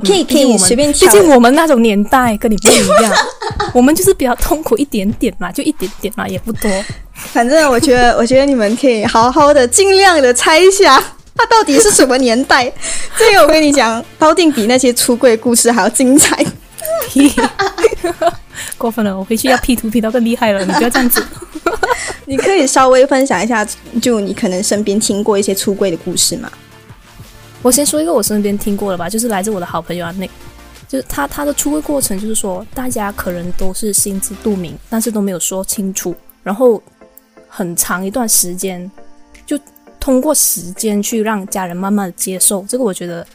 A: 可以可以随便
B: 毕竟我们那种年代跟你不一样，我们就是比较痛苦一点点嘛，就一点点嘛，也不多。
A: 反正我觉得，我觉得你们可以好好的、尽量的猜一下，它到底是什么年代。这个我跟你讲，包定比那些出柜故事还要精彩。
B: 过分了，我回去要 P 图 P 到更厉害了。你不要这样子。
A: 你可以稍微分享一下，就你可能身边听过一些出柜的故事吗？
B: 我先说一个我身边听过的吧，就是来自我的好朋友啊，那，就是他他的出柜过程，就是说大家可能都是心知肚明，但是都没有说清楚，然后很长一段时间，就通过时间去让家人慢慢的接受，这个我觉得，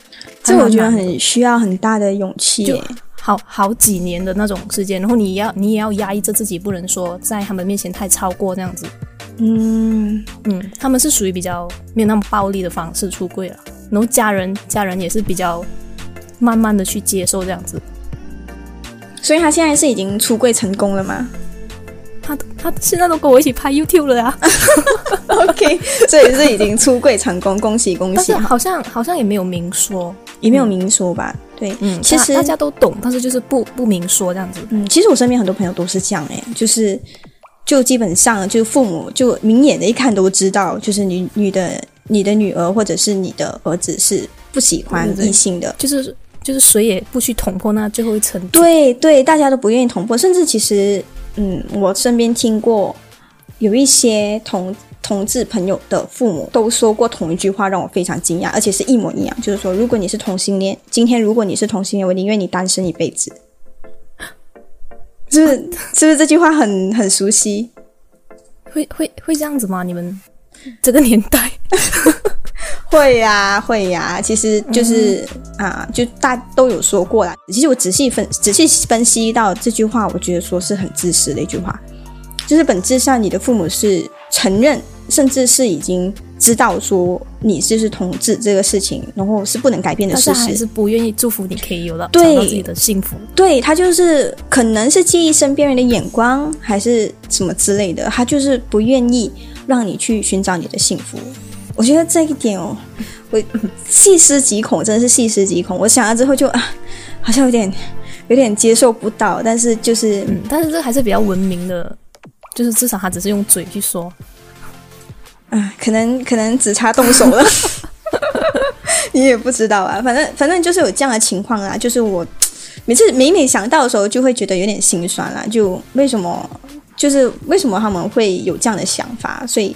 A: 这我觉得很需要很大的勇气，
B: 就好好几年的那种时间，然后你要你也要压抑着自己，不能说在他们面前太超过这样子，
A: 嗯
B: 嗯，他们是属于比较没有那么暴力的方式出柜了。然后家人家人也是比较慢慢的去接受这样子，
A: 所以他现在是已经出柜成功了吗？
B: 他他现在都跟我一起拍 YouTube 了呀。
A: OK，所以是已经出柜成功，恭喜恭喜！
B: 好像好像也没有明说，
A: 也没有明说吧？对，
B: 嗯，其实大家都懂，但是就是不不明说这样子。
A: 嗯，其实我身边很多朋友都是这样哎，就是就基本上就父母就明眼的一看都知道，就是你你的。你的女儿或者是你的儿子是不喜欢异性的，
B: 就是就是谁也不去捅破那最后一层。
A: 对对，大家都不愿意捅破，甚至其实，嗯，我身边听过有一些同同志朋友的父母都说过同一句话，让我非常惊讶，而且是一模一样，就是说，如果你是同性恋，今天如果你是同性恋，我宁愿你单身一辈子。是不是？是不是这句话很很熟悉？
B: 会会会这样子吗？你们？这个年代
A: 会呀会呀，其实就是啊，就大都有说过啦。其实我仔细分仔细分析到这句话，我觉得说是很自私的一句话。就是本质上，你的父母是承认，甚至是已经知道说你就是同志这个事情，然后是不能改变的事实，
B: 还是不愿意祝福你可以有了找到自己的幸福。
A: 对他就是可能是介意身边人的眼光，还是什么之类的，他就是不愿意。让你去寻找你的幸福，我觉得这一点哦，我细思极恐，真的是细思极恐。我想了之后就啊，好像有点有点接受不到，但是就是，
B: 嗯，但是这还是比较文明的，就是至少他只是用嘴去说，
A: 啊，可能可能只差动手了，你也不知道啊。反正反正就是有这样的情况啊，就是我每次每每想到的时候，就会觉得有点心酸啦。就为什么？就是为什么他们会有这样的想法，所以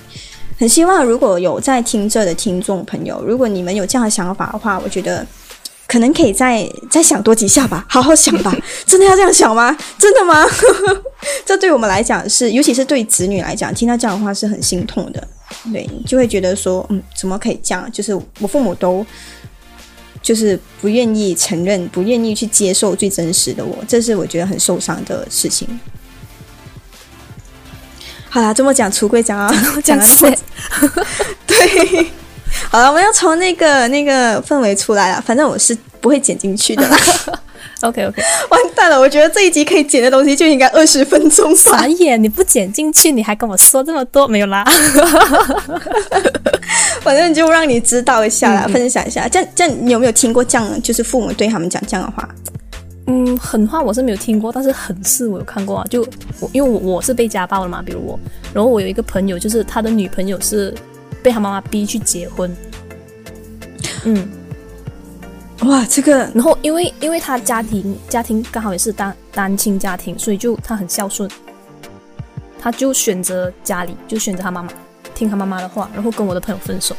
A: 很希望如果有在听这的听众朋友，如果你们有这样的想法的话，我觉得可能可以再再想多几下吧，好好想吧。真的要这样想吗？真的吗？这对我们来讲是，尤其是对子女来讲，听到这样的话是很心痛的。对，就会觉得说，嗯，怎么可以这样？就是我父母都就是不愿意承认，不愿意去接受最真实的我，这是我觉得很受伤的事情。好啦，这么讲橱柜讲啊，讲了这么，对，好了，我们要从那个那个氛围出来了，反正我是不会剪进去的啦。
B: OK OK，
A: 完蛋了，我觉得这一集可以剪的东西就应该二十分钟。
B: 傻眼，你不剪进去，你还跟我说这么多，没有啦。
A: 反正就让你知道一下啦，分享一下。这样这样，你有没有听过这样，就是父母对他们讲这样的话？
B: 嗯，狠话我是没有听过，但是狠事我有看过啊。就我因为我我是被家暴了嘛，比如我，然后我有一个朋友，就是他的女朋友是被他妈妈逼去结婚。嗯，
A: 哇，这个
B: 然后因为因为他家庭家庭刚好也是单单亲家庭，所以就他很孝顺，他就选择家里，就选择他妈妈，听他妈妈的话，然后跟我的朋友分手。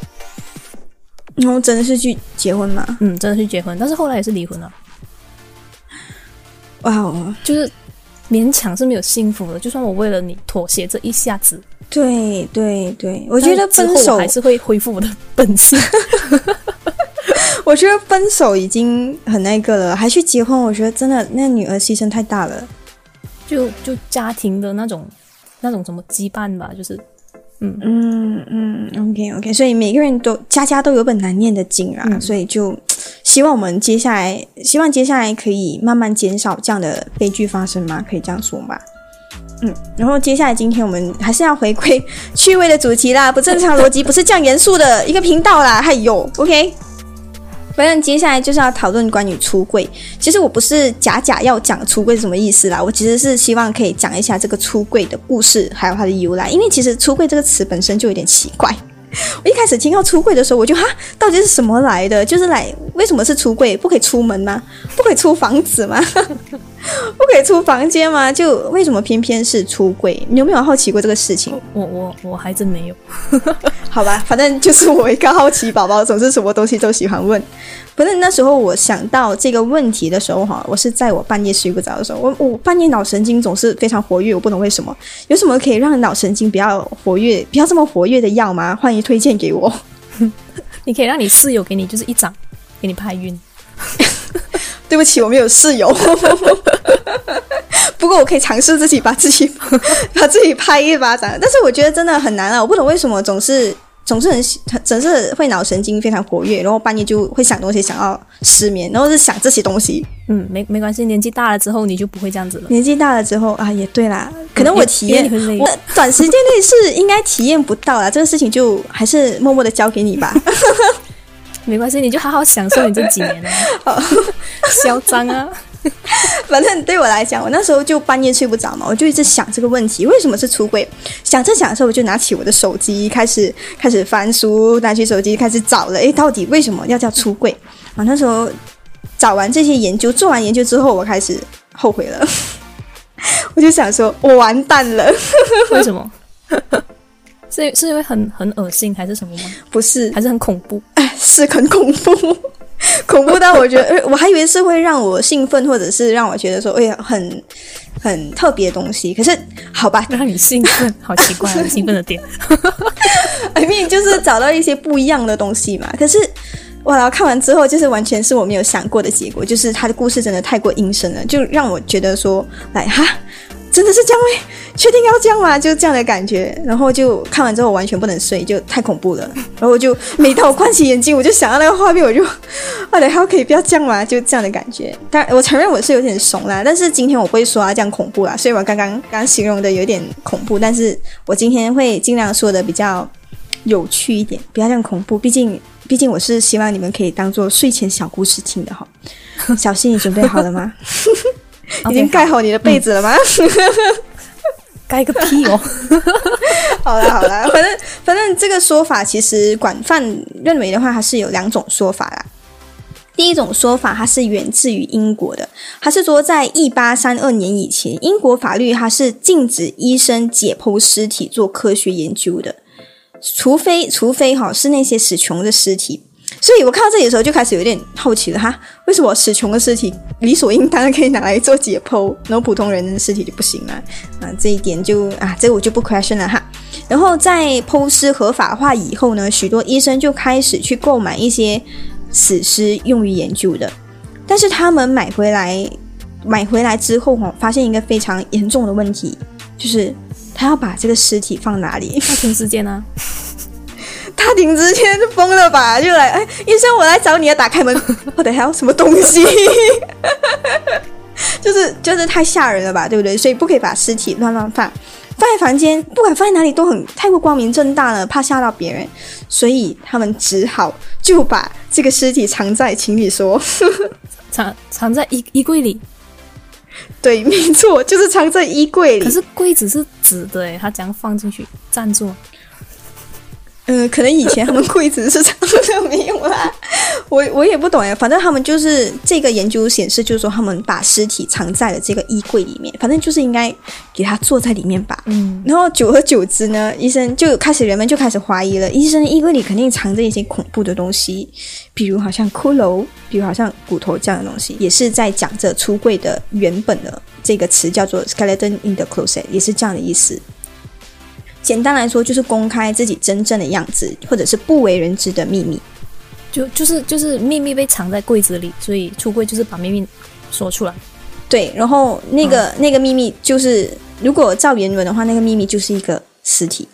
A: 然后真的是去结婚嘛？
B: 嗯，真的是结婚，但是后来也是离婚了。
A: 哇哦，
B: 就是勉强是没有幸福的，就算我为了你妥协这一下子，
A: 对对对，我觉得分手
B: 还是会恢复我的 本性。
A: 我觉得分手已经很那个了，还去结婚，我觉得真的那女儿牺牲太大了。
B: 就就家庭的那种那种什么羁绊吧，就是
A: 嗯嗯嗯，OK OK，所以每个人都家家都有本难念的经啊，
B: 嗯
A: 所以就希望我们接下来，希望接下来可以慢慢减少这样的悲剧发生吗？可以这样说吧。嗯，然后接下来今天我们还是要回归趣味的主题啦，不正常逻辑不是这样严肃的一个频道啦，还有 OK。反正接下来就是要讨论关于出柜。其实我不是假假要讲出柜是什么意思啦，我其实是希望可以讲一下这个出柜的故事，还有它的由来。因为其实出柜这个词本身就有点奇怪。我一开始听到出柜的时候，我就哈，到底是什么来的？就是来为什么是出柜？不可以出门吗？不可以出房子吗？不可以出房间吗？就为什么偏偏是出柜？你有没有好奇过这个事情？
B: 我我我还真没有。
A: 好吧，反正就是我一个好奇宝宝，总是什么东西都喜欢问。反正那时候我想到这个问题的时候，哈，我是在我半夜睡不着的时候，我我半夜脑神经总是非常活跃，我不懂为什么。有什么可以让脑神经比较活跃、不要这么活跃的药吗？欢迎推荐给我。
B: 你可以让你室友给你就是一掌，给你拍晕。
A: 对不起，我没有室友。不过我可以尝试自己把自己把自己拍一巴掌，但是我觉得真的很难啊！我不懂为什么总是总是很总是会脑神经非常活跃，然后半夜就会想东西，想要失眠，然后是想这些东西。
B: 嗯，没没关系，年纪大了之后你就不会这样子了。
A: 年纪大了之后啊，也对啦，可能我体验我短时间内是应该体验不到啦，这个事情就还是默默的交给你吧。
B: 没关系，你就好好享受你这几年啊，嚣张啊！
A: 反正对我来讲，我那时候就半夜睡不着嘛，我就一直想这个问题，为什么是出轨？想着想着，我就拿起我的手机，开始开始翻书，拿起手机开始找了，诶，到底为什么要叫出轨？啊，那时候找完这些研究，做完研究之后，我开始后悔了，我就想说，我完蛋了，
B: 为什么？是是因为很很恶心还是什么吗？
A: 不是，
B: 还是很恐怖？
A: 哎，是很恐怖。恐怖到我觉得，呃我还以为是会让我兴奋，或者是让我觉得说，哎呀，很很特别的东西。可是，好吧，
B: 让你兴奋，好奇怪啊！兴奋的点，
A: I mean 就是找到一些不一样的东西嘛。可是，哇，看完之后就是完全是我没有想过的结果，就是他的故事真的太过阴森了，就让我觉得说，来哈，真的是这样吗？确定要这样吗？就这样的感觉。然后就看完之后完全不能睡，就太恐怖了。然后我就每当我关起眼睛，我就想到那个画面，我就，我的还可以不要这样吗？就这样的感觉。但，我承认我是有点怂啦，但是今天我不会说啊这样恐怖啦。所以我刚刚刚形容的有点恐怖，但是我今天会尽量说的比较有趣一点，不要这样恐怖。毕竟，毕竟我是希望你们可以当做睡前小故事听的哈。小新，你准备好了吗？已经盖好你的被子了吗？
B: 盖个屁哦！
A: 好 了好了，反正反正这个说法其实广泛认为的话，它是有两种说法啦。第一种说法，它是源自于英国的，它是说在一八三二年以前，英国法律它是禁止医生解剖尸体做科学研究的，除非除非哈是那些死穷的尸体。所以我看到这里的时候就开始有点好奇了哈，为什么死穷的尸体理所应当的可以拿来做解剖，然后普通人的尸体就不行了？啊，这一点就啊，这个我就不 question 了哈。然后在剖尸合法化以后呢，许多医生就开始去购买一些死尸用于研究的，但是他们买回来买回来之后哈，发现一个非常严重的问题，就是他要把这个尸体放哪里？
B: 那停时间呢？
A: 他顶之前疯了吧？就来，哎，医生，我来找你啊！打开门，我的还有什么东西？就是就是太吓人了吧，对不对？所以不可以把尸体乱乱放，放在房间，不管放在哪里都很太过光明正大了，怕吓到别人。所以他们只好就把这个尸体藏在，请你说，
B: 藏藏在衣衣柜里，
A: 对，没错，就是藏在衣柜里。
B: 可是柜子是纸的诶，它怎样放进去？站住！
A: 嗯，可能以前他们柜子是这样的，没有啦。我我也不懂哎，反正他们就是这个研究显示，就是说他们把尸体藏在了这个衣柜里面，反正就是应该给他坐在里面吧。
B: 嗯，
A: 然后久而久之呢，医生就开始人们就开始怀疑了，医生衣柜里肯定藏着一些恐怖的东西，比如好像骷髅，比如好像骨头这样的东西，也是在讲着出柜的原本的这个词叫做 skeleton in the closet，也是这样的意思。简单来说，就是公开自己真正的样子，或者是不为人知的秘密。
B: 就就是就是秘密被藏在柜子里，所以出柜就是把秘密说出来。
A: 对，然后那个、那个秘密就是，如果照原文的话，那个秘密就是一个尸体。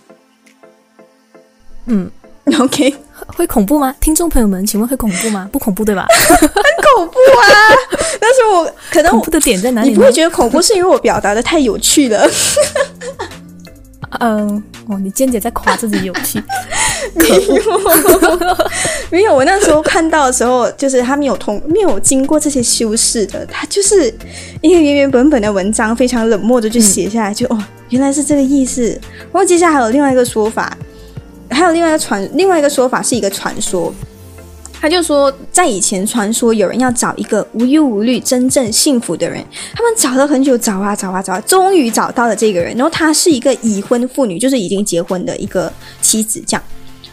B: 嗯
A: ，OK，
B: 会恐怖吗？听众朋友们，请问会恐怖吗？不恐怖对吧？
A: 很恐怖啊！但是我可能我
B: 恐怖的点在哪里
A: 你不会？觉得恐怖，是因为我表达的太有趣了。
B: 嗯，哦，你间接在夸自己有趣。
A: 没有，没有。我那时候看到的时候，就是他没有通，没有经过这些修饰的，他就是一个原原本本的文章，非常冷漠的就写下来，就哦，原来是这个意思。然后接下来还有另外一个说法，还有另外一个传，另外一个说法是一个传说。他就说，在以前传说有人要找一个无忧无虑、真正幸福的人，他们找了很久，找啊找啊找啊，终于找到了这个人。然后她是一个已婚妇女，就是已经结婚的一个妻子，这样。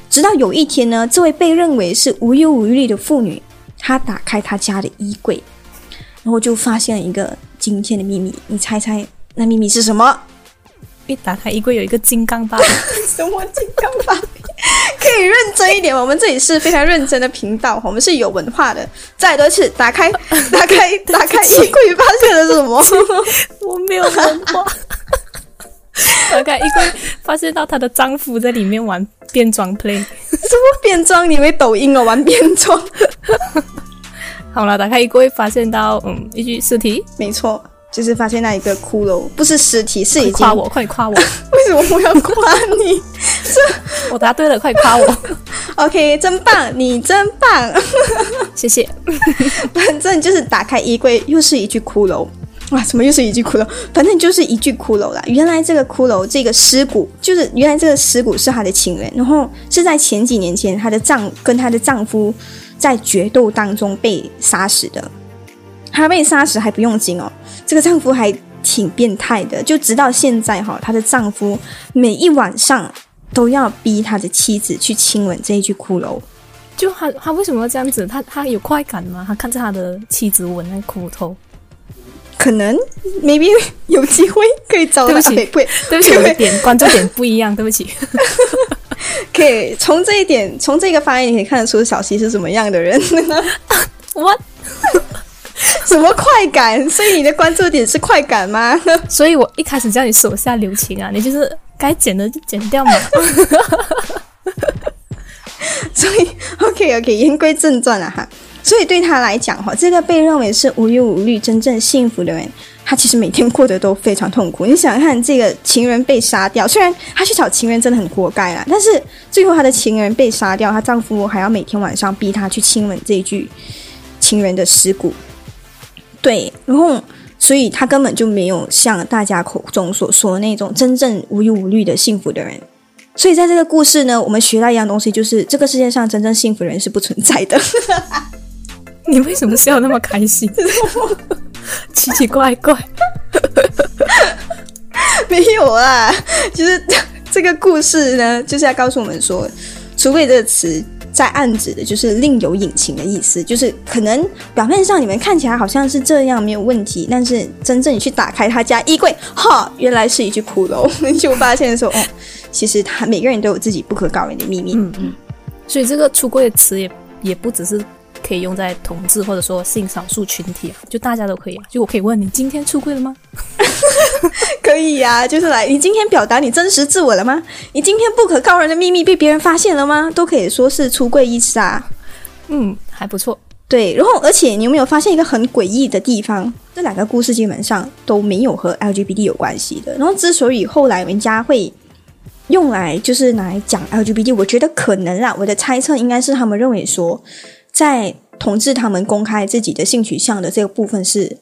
A: 直到有一天呢，这位被认为是无忧无虑的妇女，她打开她家的衣柜，然后就发现了一个惊天的秘密。你猜猜那秘密是什么？
B: 一打开衣柜有一个金刚芭比，
A: 什么金刚芭比？可以认真一点，我们这里是非常认真的频道，我们是有文化的。再多一次，打开，打开，打开衣柜，发现了什么？
B: 我没有文化。打开衣柜，发现到她的丈夫在里面玩变装 play。
A: 什么变装？你以为抖音哦，玩变装？
B: 好了，打开衣柜，发现到嗯一具尸体。
A: 没错，就是发现那一个骷髅，不是尸体，是已经。
B: 夸我，快夸我！
A: 为什么我要夸你
B: 我答对了，快夸我！？
A: OK，真棒，你真棒。
B: 谢谢。
A: 反正就是打开衣柜，又是一具骷髅。哇，怎么又是一具骷髅？反正就是一具骷髅啦。原来这个骷髅，这个尸骨，就是原来这个尸骨是她的情人，然后是在前几年前，她的丈跟她的丈夫在决斗当中被杀死的。她被杀死还不用紧哦，这个丈夫还挺变态的，就直到现在哈、她的丈夫每一晚上都要逼他的妻子去亲吻这一具骷髅。
B: 就他他为什么要这样子？他他有快感吗？他看着他的妻子吻那骨头。
A: 可能 maybe 有机会可以找到，
B: 对不起对不起，我的点关注点不一样，对不起。
A: 可以从这一点，从这个发言，你可以看得出小溪是什么样的人，
B: 我
A: 什么快感。所以你的关注点是快感吗？
B: 所以，我一开始叫你手下留情啊，你就是该剪的就剪掉嘛。
A: 所以 OK OK，言归正传了哈。所以对他来讲哈，这个被认为是无忧无虑、真正幸福的人，他其实每天过得都非常痛苦。你想想看，这个情人被杀掉，虽然他去找情人真的很活该啦，但是最后他的情人被杀掉，她丈夫还要每天晚上逼她去亲吻这一具情人的尸骨。对，然后所以他根本就没有像大家口中所说的那种真正无忧无虑的幸福的人。所以在这个故事呢，我们学到一样东西，就是这个世界上真正幸福的人是不存在的。
B: 你为什么笑那么开心？奇奇怪怪。
A: 没有啊，就是这个故事呢，就是要告诉我们说，除非这个词在暗指的就是另有隐情的意思，就是可能表面上你们看起来好像是这样没有问题，但是真正你去打开他家衣柜，哈，原来是一具骷髅，就发现说，哦，其实他每个人都有自己不可告人的秘密。
B: 嗯嗯。所以这个出柜的词也也不只是可以用在同志或者说性少数群体啊，就大家都可以啊。就我可以问你，今天出柜了吗？
A: 可以呀、就是来，你今天表达你真实自我了吗？你今天不可告人的秘密被别人发现了吗？都可以说是出柜意思啊。
B: 嗯，还不错。
A: 对，然后而且你有没有发现一个很诡异的地方？这两个故事基本上都没有和 LGBT 有关系的。然后之所以后来人家会用来就是拿来讲 LGBT，我觉得可能啦，我的猜测应该是他们认为说，在同志他们公开自己的性取向的这个部分是，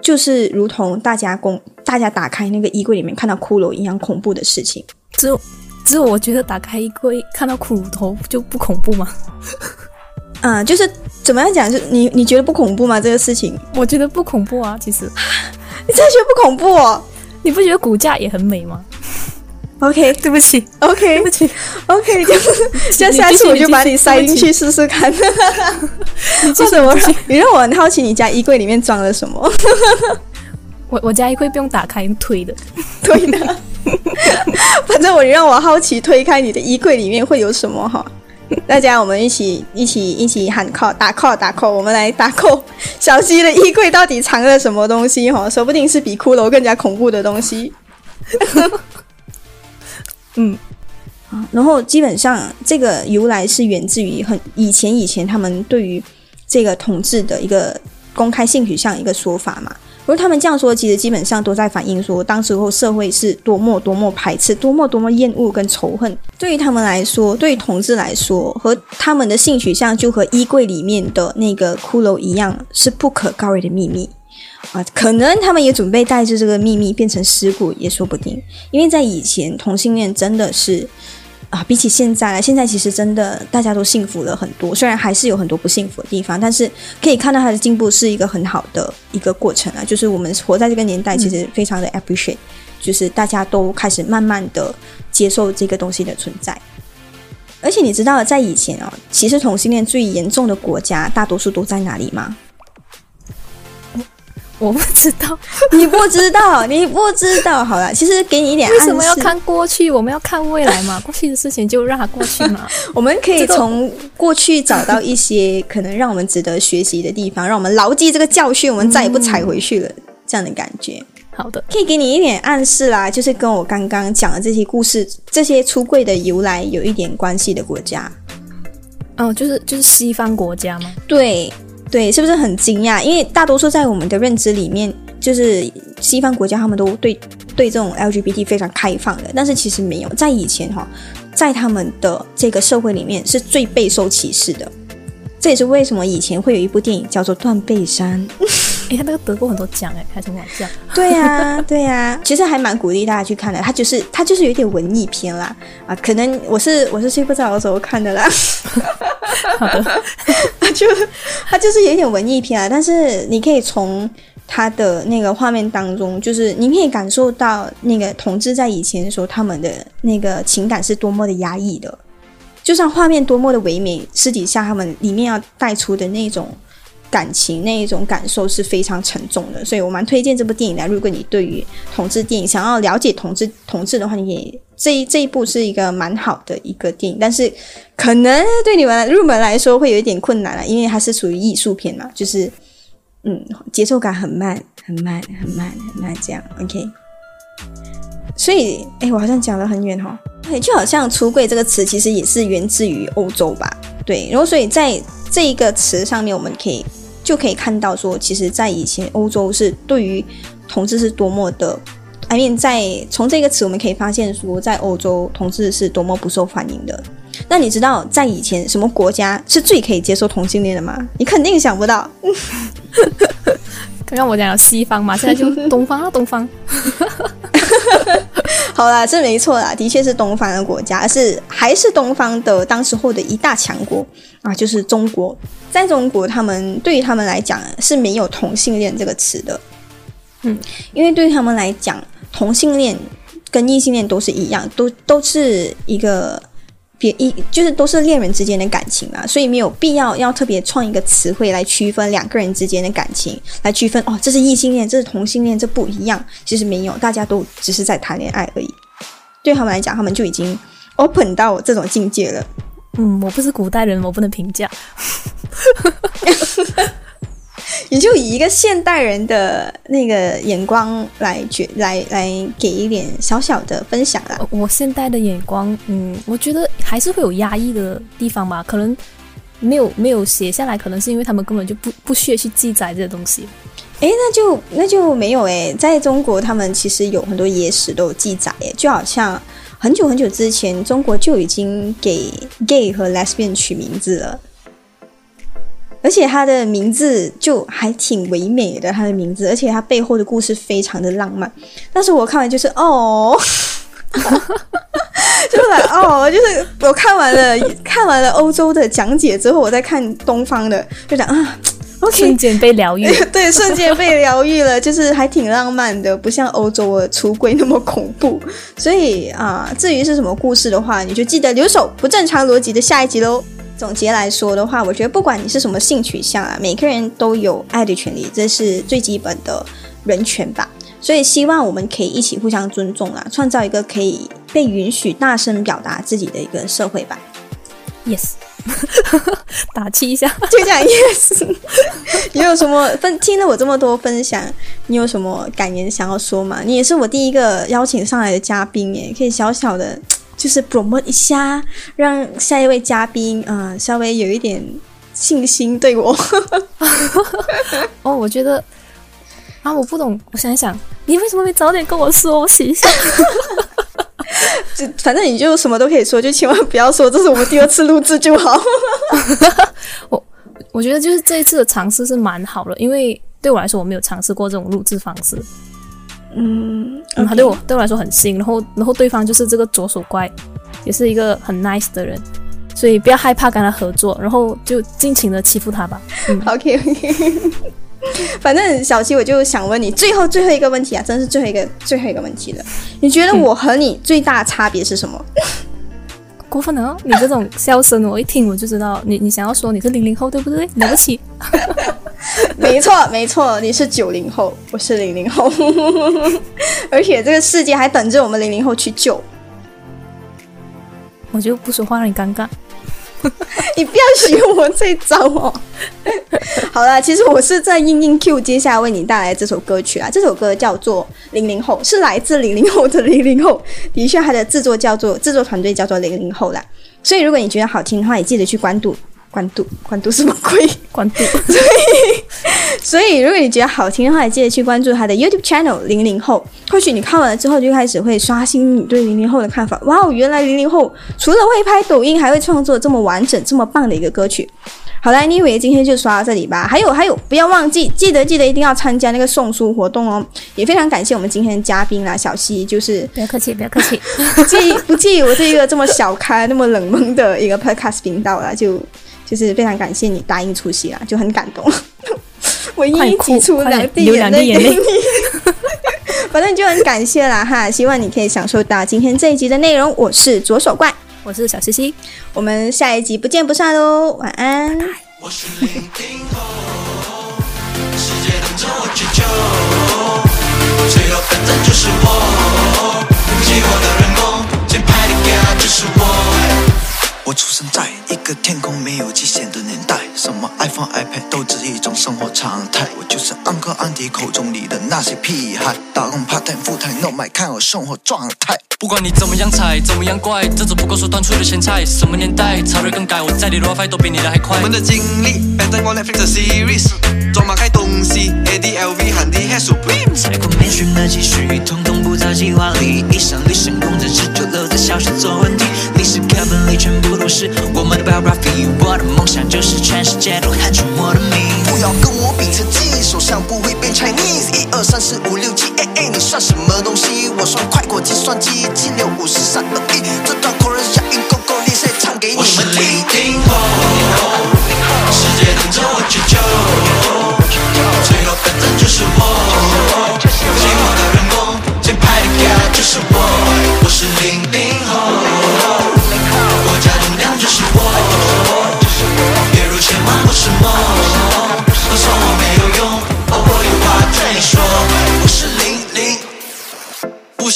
A: 就是如同大家公大家打开那个衣柜里面看到骷髅一样恐怖的事情。
B: 只有只有我觉得打开衣柜看到骷髅头就不恐怖吗？
A: 嗯，就是怎么样讲？就你你觉得不恐怖吗？这个事情，
B: 我觉得不恐怖啊，其实
A: 你真的觉得不恐怖哦？
B: 你不觉得骨架也很美吗？
A: OK
B: 对不起
A: ，OK
B: 对不起
A: ，OK，就就下次我就把你塞进去试试看。你做什么你让我很好奇，你家衣柜里面装了什么？
B: 我我家衣柜不用打开，用推的。
A: 推的，反正我让我好奇，推开你的衣柜里面会有什么哈？大家我们一起一起一起喊 call 打 call 打 call，我们来打 call。小溪的衣柜到底藏了什么东西哈？说不定是比骷髅更加恐怖的东西。
B: 嗯，
A: 然后基本上这个由来是源自于很以前以前他们对于这个统治的一个公开性取向一个说法嘛。而他们这样说，其实基本上都在反映说，当时候社会是多么多么排斥、多么多么厌恶跟仇恨。对于他们来说，对于同志来说，和他们的性取向就和衣柜里面的那个骷髅一样，是不可告人的秘密。啊，可能他们也准备带着这个秘密变成尸骨，也说不定。因为在以前，同性恋真的是啊，比起现在，现在其实真的大家都幸福了很多，虽然还是有很多不幸福的地方，但是可以看到它的进步是一个很好的一个过程啊。就是我们活在这个年代，其实非常的 appreciate，、就是大家都开始慢慢的接受这个东西的存在。而且你知道，在以前哦，其实同性恋最严重的国家，大多数都在哪里吗？
B: 我不知道
A: 你不知道，你不知道。好了，其实给你一点 暗示。
B: 为什么要看过去，我们要看未来嘛。过去的事情就让它过去嘛。
A: 我们可以从过去找到一些可能让我们值得学习的地方，让我们牢记这个教训，我们再也不踩回去了。这样的感觉，
B: 好的，
A: 可以给你一点暗示啦，就是跟我刚刚讲的这些故事、这些出柜的由来有一点关系的国家。
B: 哦，就是就是西方国家吗。
A: 对对，是不是很惊讶？因为大多数在我们的认知里面，就是西方国家他们都对对这种 LGBT 非常开放的，但是其实没有，在以前哈，在他们的这个社会里面是最备受歧视的。这也是为什么以前会有一部电影叫做《断背山》。
B: 诶，他那个得过很多奖诶，还是玩笑。
A: 对呀、对呀、其实还蛮鼓励大家去看的。他就是他就是有点文艺片啦，啊，可能我是我是睡不着的时候看的啦。
B: 好的，
A: 就他就是有点文艺片啊，但是你可以从他的那个画面当中，就是你可以感受到那个同志在以前的时候，他们的那个情感是多么的压抑的。就算画面多么的唯美，私底下他们里面要带出的那种感情、那一种感受是非常沉重的。所以我蛮推荐这部电影的。如果你对于同志电影想要了解同志同志的话，你也这一这一部是一个蛮好的一个电影，但是可能对你们入门来说会有一点困难了，因为它是属于艺术片嘛，就是嗯节奏感很慢，很慢，很慢，很慢这样。OK。所以，哎，我好像讲得很远哈、哦。对，就好像“出柜”这个词，其实也是源自于欧洲吧？对，然后所以在这一个词上面，我们可以就可以看到说，其实，在以前欧洲是对于同志是多么的，I mean，在从这个词我们可以发现说，在欧洲同志是多么不受欢迎的。那你知道在以前什么国家是最可以接受同性恋的吗？你肯定想不到。
B: 刚刚我讲了西方嘛，现在就东方啊，东方。
A: 好啦，这没错啦，的确是东方的国家，是还是东方的当时候的一大强国啊，就是中国。在中国，他们对于他们来讲是没有同性恋这个词的，
B: 嗯，
A: 因为对于他们来讲，同性恋跟异性恋都是一样，都都是一个别一就是都是恋人之间的感情嘛，所以没有必要要特别创一个词汇来区分两个人之间的感情，来区分哦，这是异性恋，这是同性恋，这不一样。其实没有，大家都只是在谈恋爱而已。对他们来讲，他们就已经 open 到这种境界了。
B: 嗯，我不是古代人，我不能评价。
A: 你就以一个现代人的那个眼光来觉来来给一点小小的分享啦。
B: 我现代的眼光，嗯，我觉得还是会有压抑的地方吧，可能没有没有写下来，可能是因为他们根本就不不屑去记载这些东西。
A: 哎，那就那就没有哎，在中国他们其实有很多野史都有记载哎，就好像很久很久之前，中国就已经给 gay 和 lesbian 取名字了。而且他的名字就还挺唯美的，他的名字，而且他背后的故事非常的浪漫。但是我看完就是哦，就是哦，就是我看完了看完了欧洲的讲解之后，我再看东方的，就讲啊，OK，
B: 瞬间被疗愈。
A: 对，瞬间被疗愈了，就是还挺浪漫的，不像欧洲的出轨那么恐怖。所以啊，至于是什么故事的话，你就记得留守不正常逻辑的下一集喽。总结来说的话，我觉得不管你是什么性取向啊，每个人都有爱的权利，这是最基本的人权吧。所以希望我们可以一起互相尊重啊，创造一个可以被允许大声表达自己的一个社会吧。
B: Yes，打气一下。
A: 就这样 yes。你有什么分？听了我这么多分享，你有什么感言想要说吗？你也是我第一个邀请上来的嘉宾耶，可以小小的就是 promote 一下，让下一位嘉宾嗯、呃稍微有一点信心对我。
B: 哦，我觉得啊，我不懂，我想一想，你为什么没早点跟我说？我洗一下。
A: 就反正你就什么都可以说，就千万不要说这是我们第二次录制就好。
B: 我觉得就是这一次的尝试是蛮好的，因为对我来说我没有尝试过这种录制方式，
A: 嗯，
B: 嗯，他对我对我来说很新，然后然后对方就是这个左手怪，也是一个很 nice 的人，所以不要害怕跟他合作，然后就尽情的欺负他吧。嗯，
A: OK OK，反正小七我就想问你最后最后一个问题啊，真是最后一个最后一个问题了。你觉得我和你最大的差别是什么？
B: 过分了哦！你这种笑声，我一听我就知道你你想要说你是零零后对不对？了不起，
A: 没错没错，你是九零后，我是零零后，而且这个世界还等着我们零零后去救。
B: 我就不说话让你尴尬。
A: 你不要学我这招哦。好了，其实我是在应应 Q 接下来为你带来这首歌曲啊，这首歌叫做《零零后》，是来自零零后的零零后，的确它的制作叫做制作团队叫做零零后啦。所以如果你觉得好听的话，也记得去关注关渡关渡什么鬼？
B: 关渡，
A: 所以，所以如果你觉得好听的话，也记得去关注他的 YouTube channel 零零后。或许你看完了之后，就开始会刷新你对零零后的看法。哇哦，原来零零后除了会拍抖音，还会创作这么完整、这么棒的一个歌曲。好了，Anyway，今天就刷到这里吧。还有还有，不要忘记，记得记得一定要参加那个送书活动哦。也非常感谢我们今天的嘉宾啦，小溪，就是
B: 不要客气，不要客气。
A: 不介意不介意我这一个这么小开、那么冷门的一个 podcast 频道啦，就就是非常感谢你答应出席啦，就很感动。我一一挤出两滴
B: 流
A: 眼泪
B: 两滴眼泪
A: 给你，反正就很感谢啦哈，希望你可以享受到今天这一集的内容。我是左手怪，
B: 我是小西西，
A: 我们下一集不见不散喽，晚安。
C: 我是零零后，世界等着我去救，最后反正就是我，寂寞的人工，键盘的 g 就是我。我出生在一个天空没有极限的年代，什么 iPhone、iPad 都只是一种生活常态。我就是 uncle auntie 口中里的那些屁孩，打工 part time full time no 买看我生活状态。
D: 不管你怎么样踩，怎么样怪，这只不过是端出的咸菜。什么年代，潮流更改，我在你 WiFi 都比你的还快
C: 我。们的经历摆在我 Netflix 的 series，装满开东西，ADLV 喊的 Head Supreme。
E: 踩过面试的继续，统统不在计划里。一生旅行工程师就留在小学做问题，课本里全部都是我们的 biography。我的梦想就是全世界都喊出我的名。
C: 不要跟我比成绩，手上不会变 Chinese。一二三四五六七，哎哎，你算什么东西？我算快过计算机，七六五十三二一，这段口人押韵够够厉害，唱给你们听。零后，世界等着我去救，最后反正就是我，寂寞的人工，键盘的 g 就是我，我是零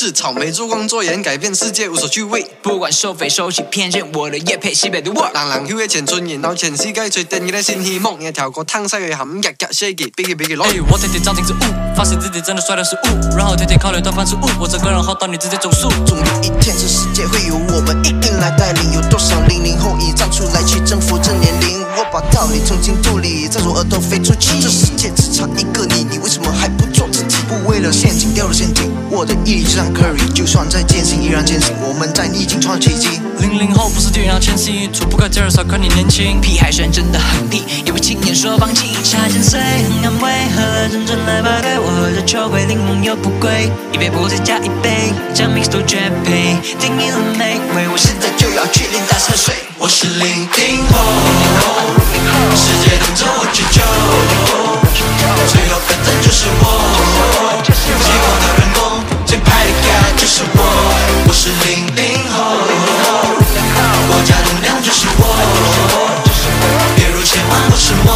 C: 是草莓做工作盐改变世界无所趣味。
E: 不管收费收起偏见，我的夜配西北的 word。
C: 人人曉嘅前進，然後全世界最定嘅新希望，一條個湯西嘅冚日日 shake，比佢比佢攞
D: 哎，。我天天照鏡子悟，發現自己真的帥到是物，然後天天考慮到凡事物，我整個人好到你直接中暑。
C: 總有一天，這世界會由我們一定來帶領。有多少零零後已站出來去征服這年齡？我把道理從經肚裡，在左耳朵飛出去。這世界只差一个你，你為什麼還不？不为了陷阱掉了陷阱，我
E: 我的毅力就像 Curry，就算再艰辛依然坚信，我们在逆境创造奇迹。
D: 零零后不是电脑前夕，除不开第二少看你年轻。
F: 屁孩虽然真的很低，也为青年说放弃。茶千岁很安慰，喝了真正来排队。我喝着酒鬼，柠檬又不贵，一杯不再加一杯，将 mix 都绝配，定义了美味。我现在就要去练大车水。
E: 我是零零后，世界等着我去救，最后，的人工最派的 guy 就是我。我是零零后，国家能量就是我，月入千万不是梦，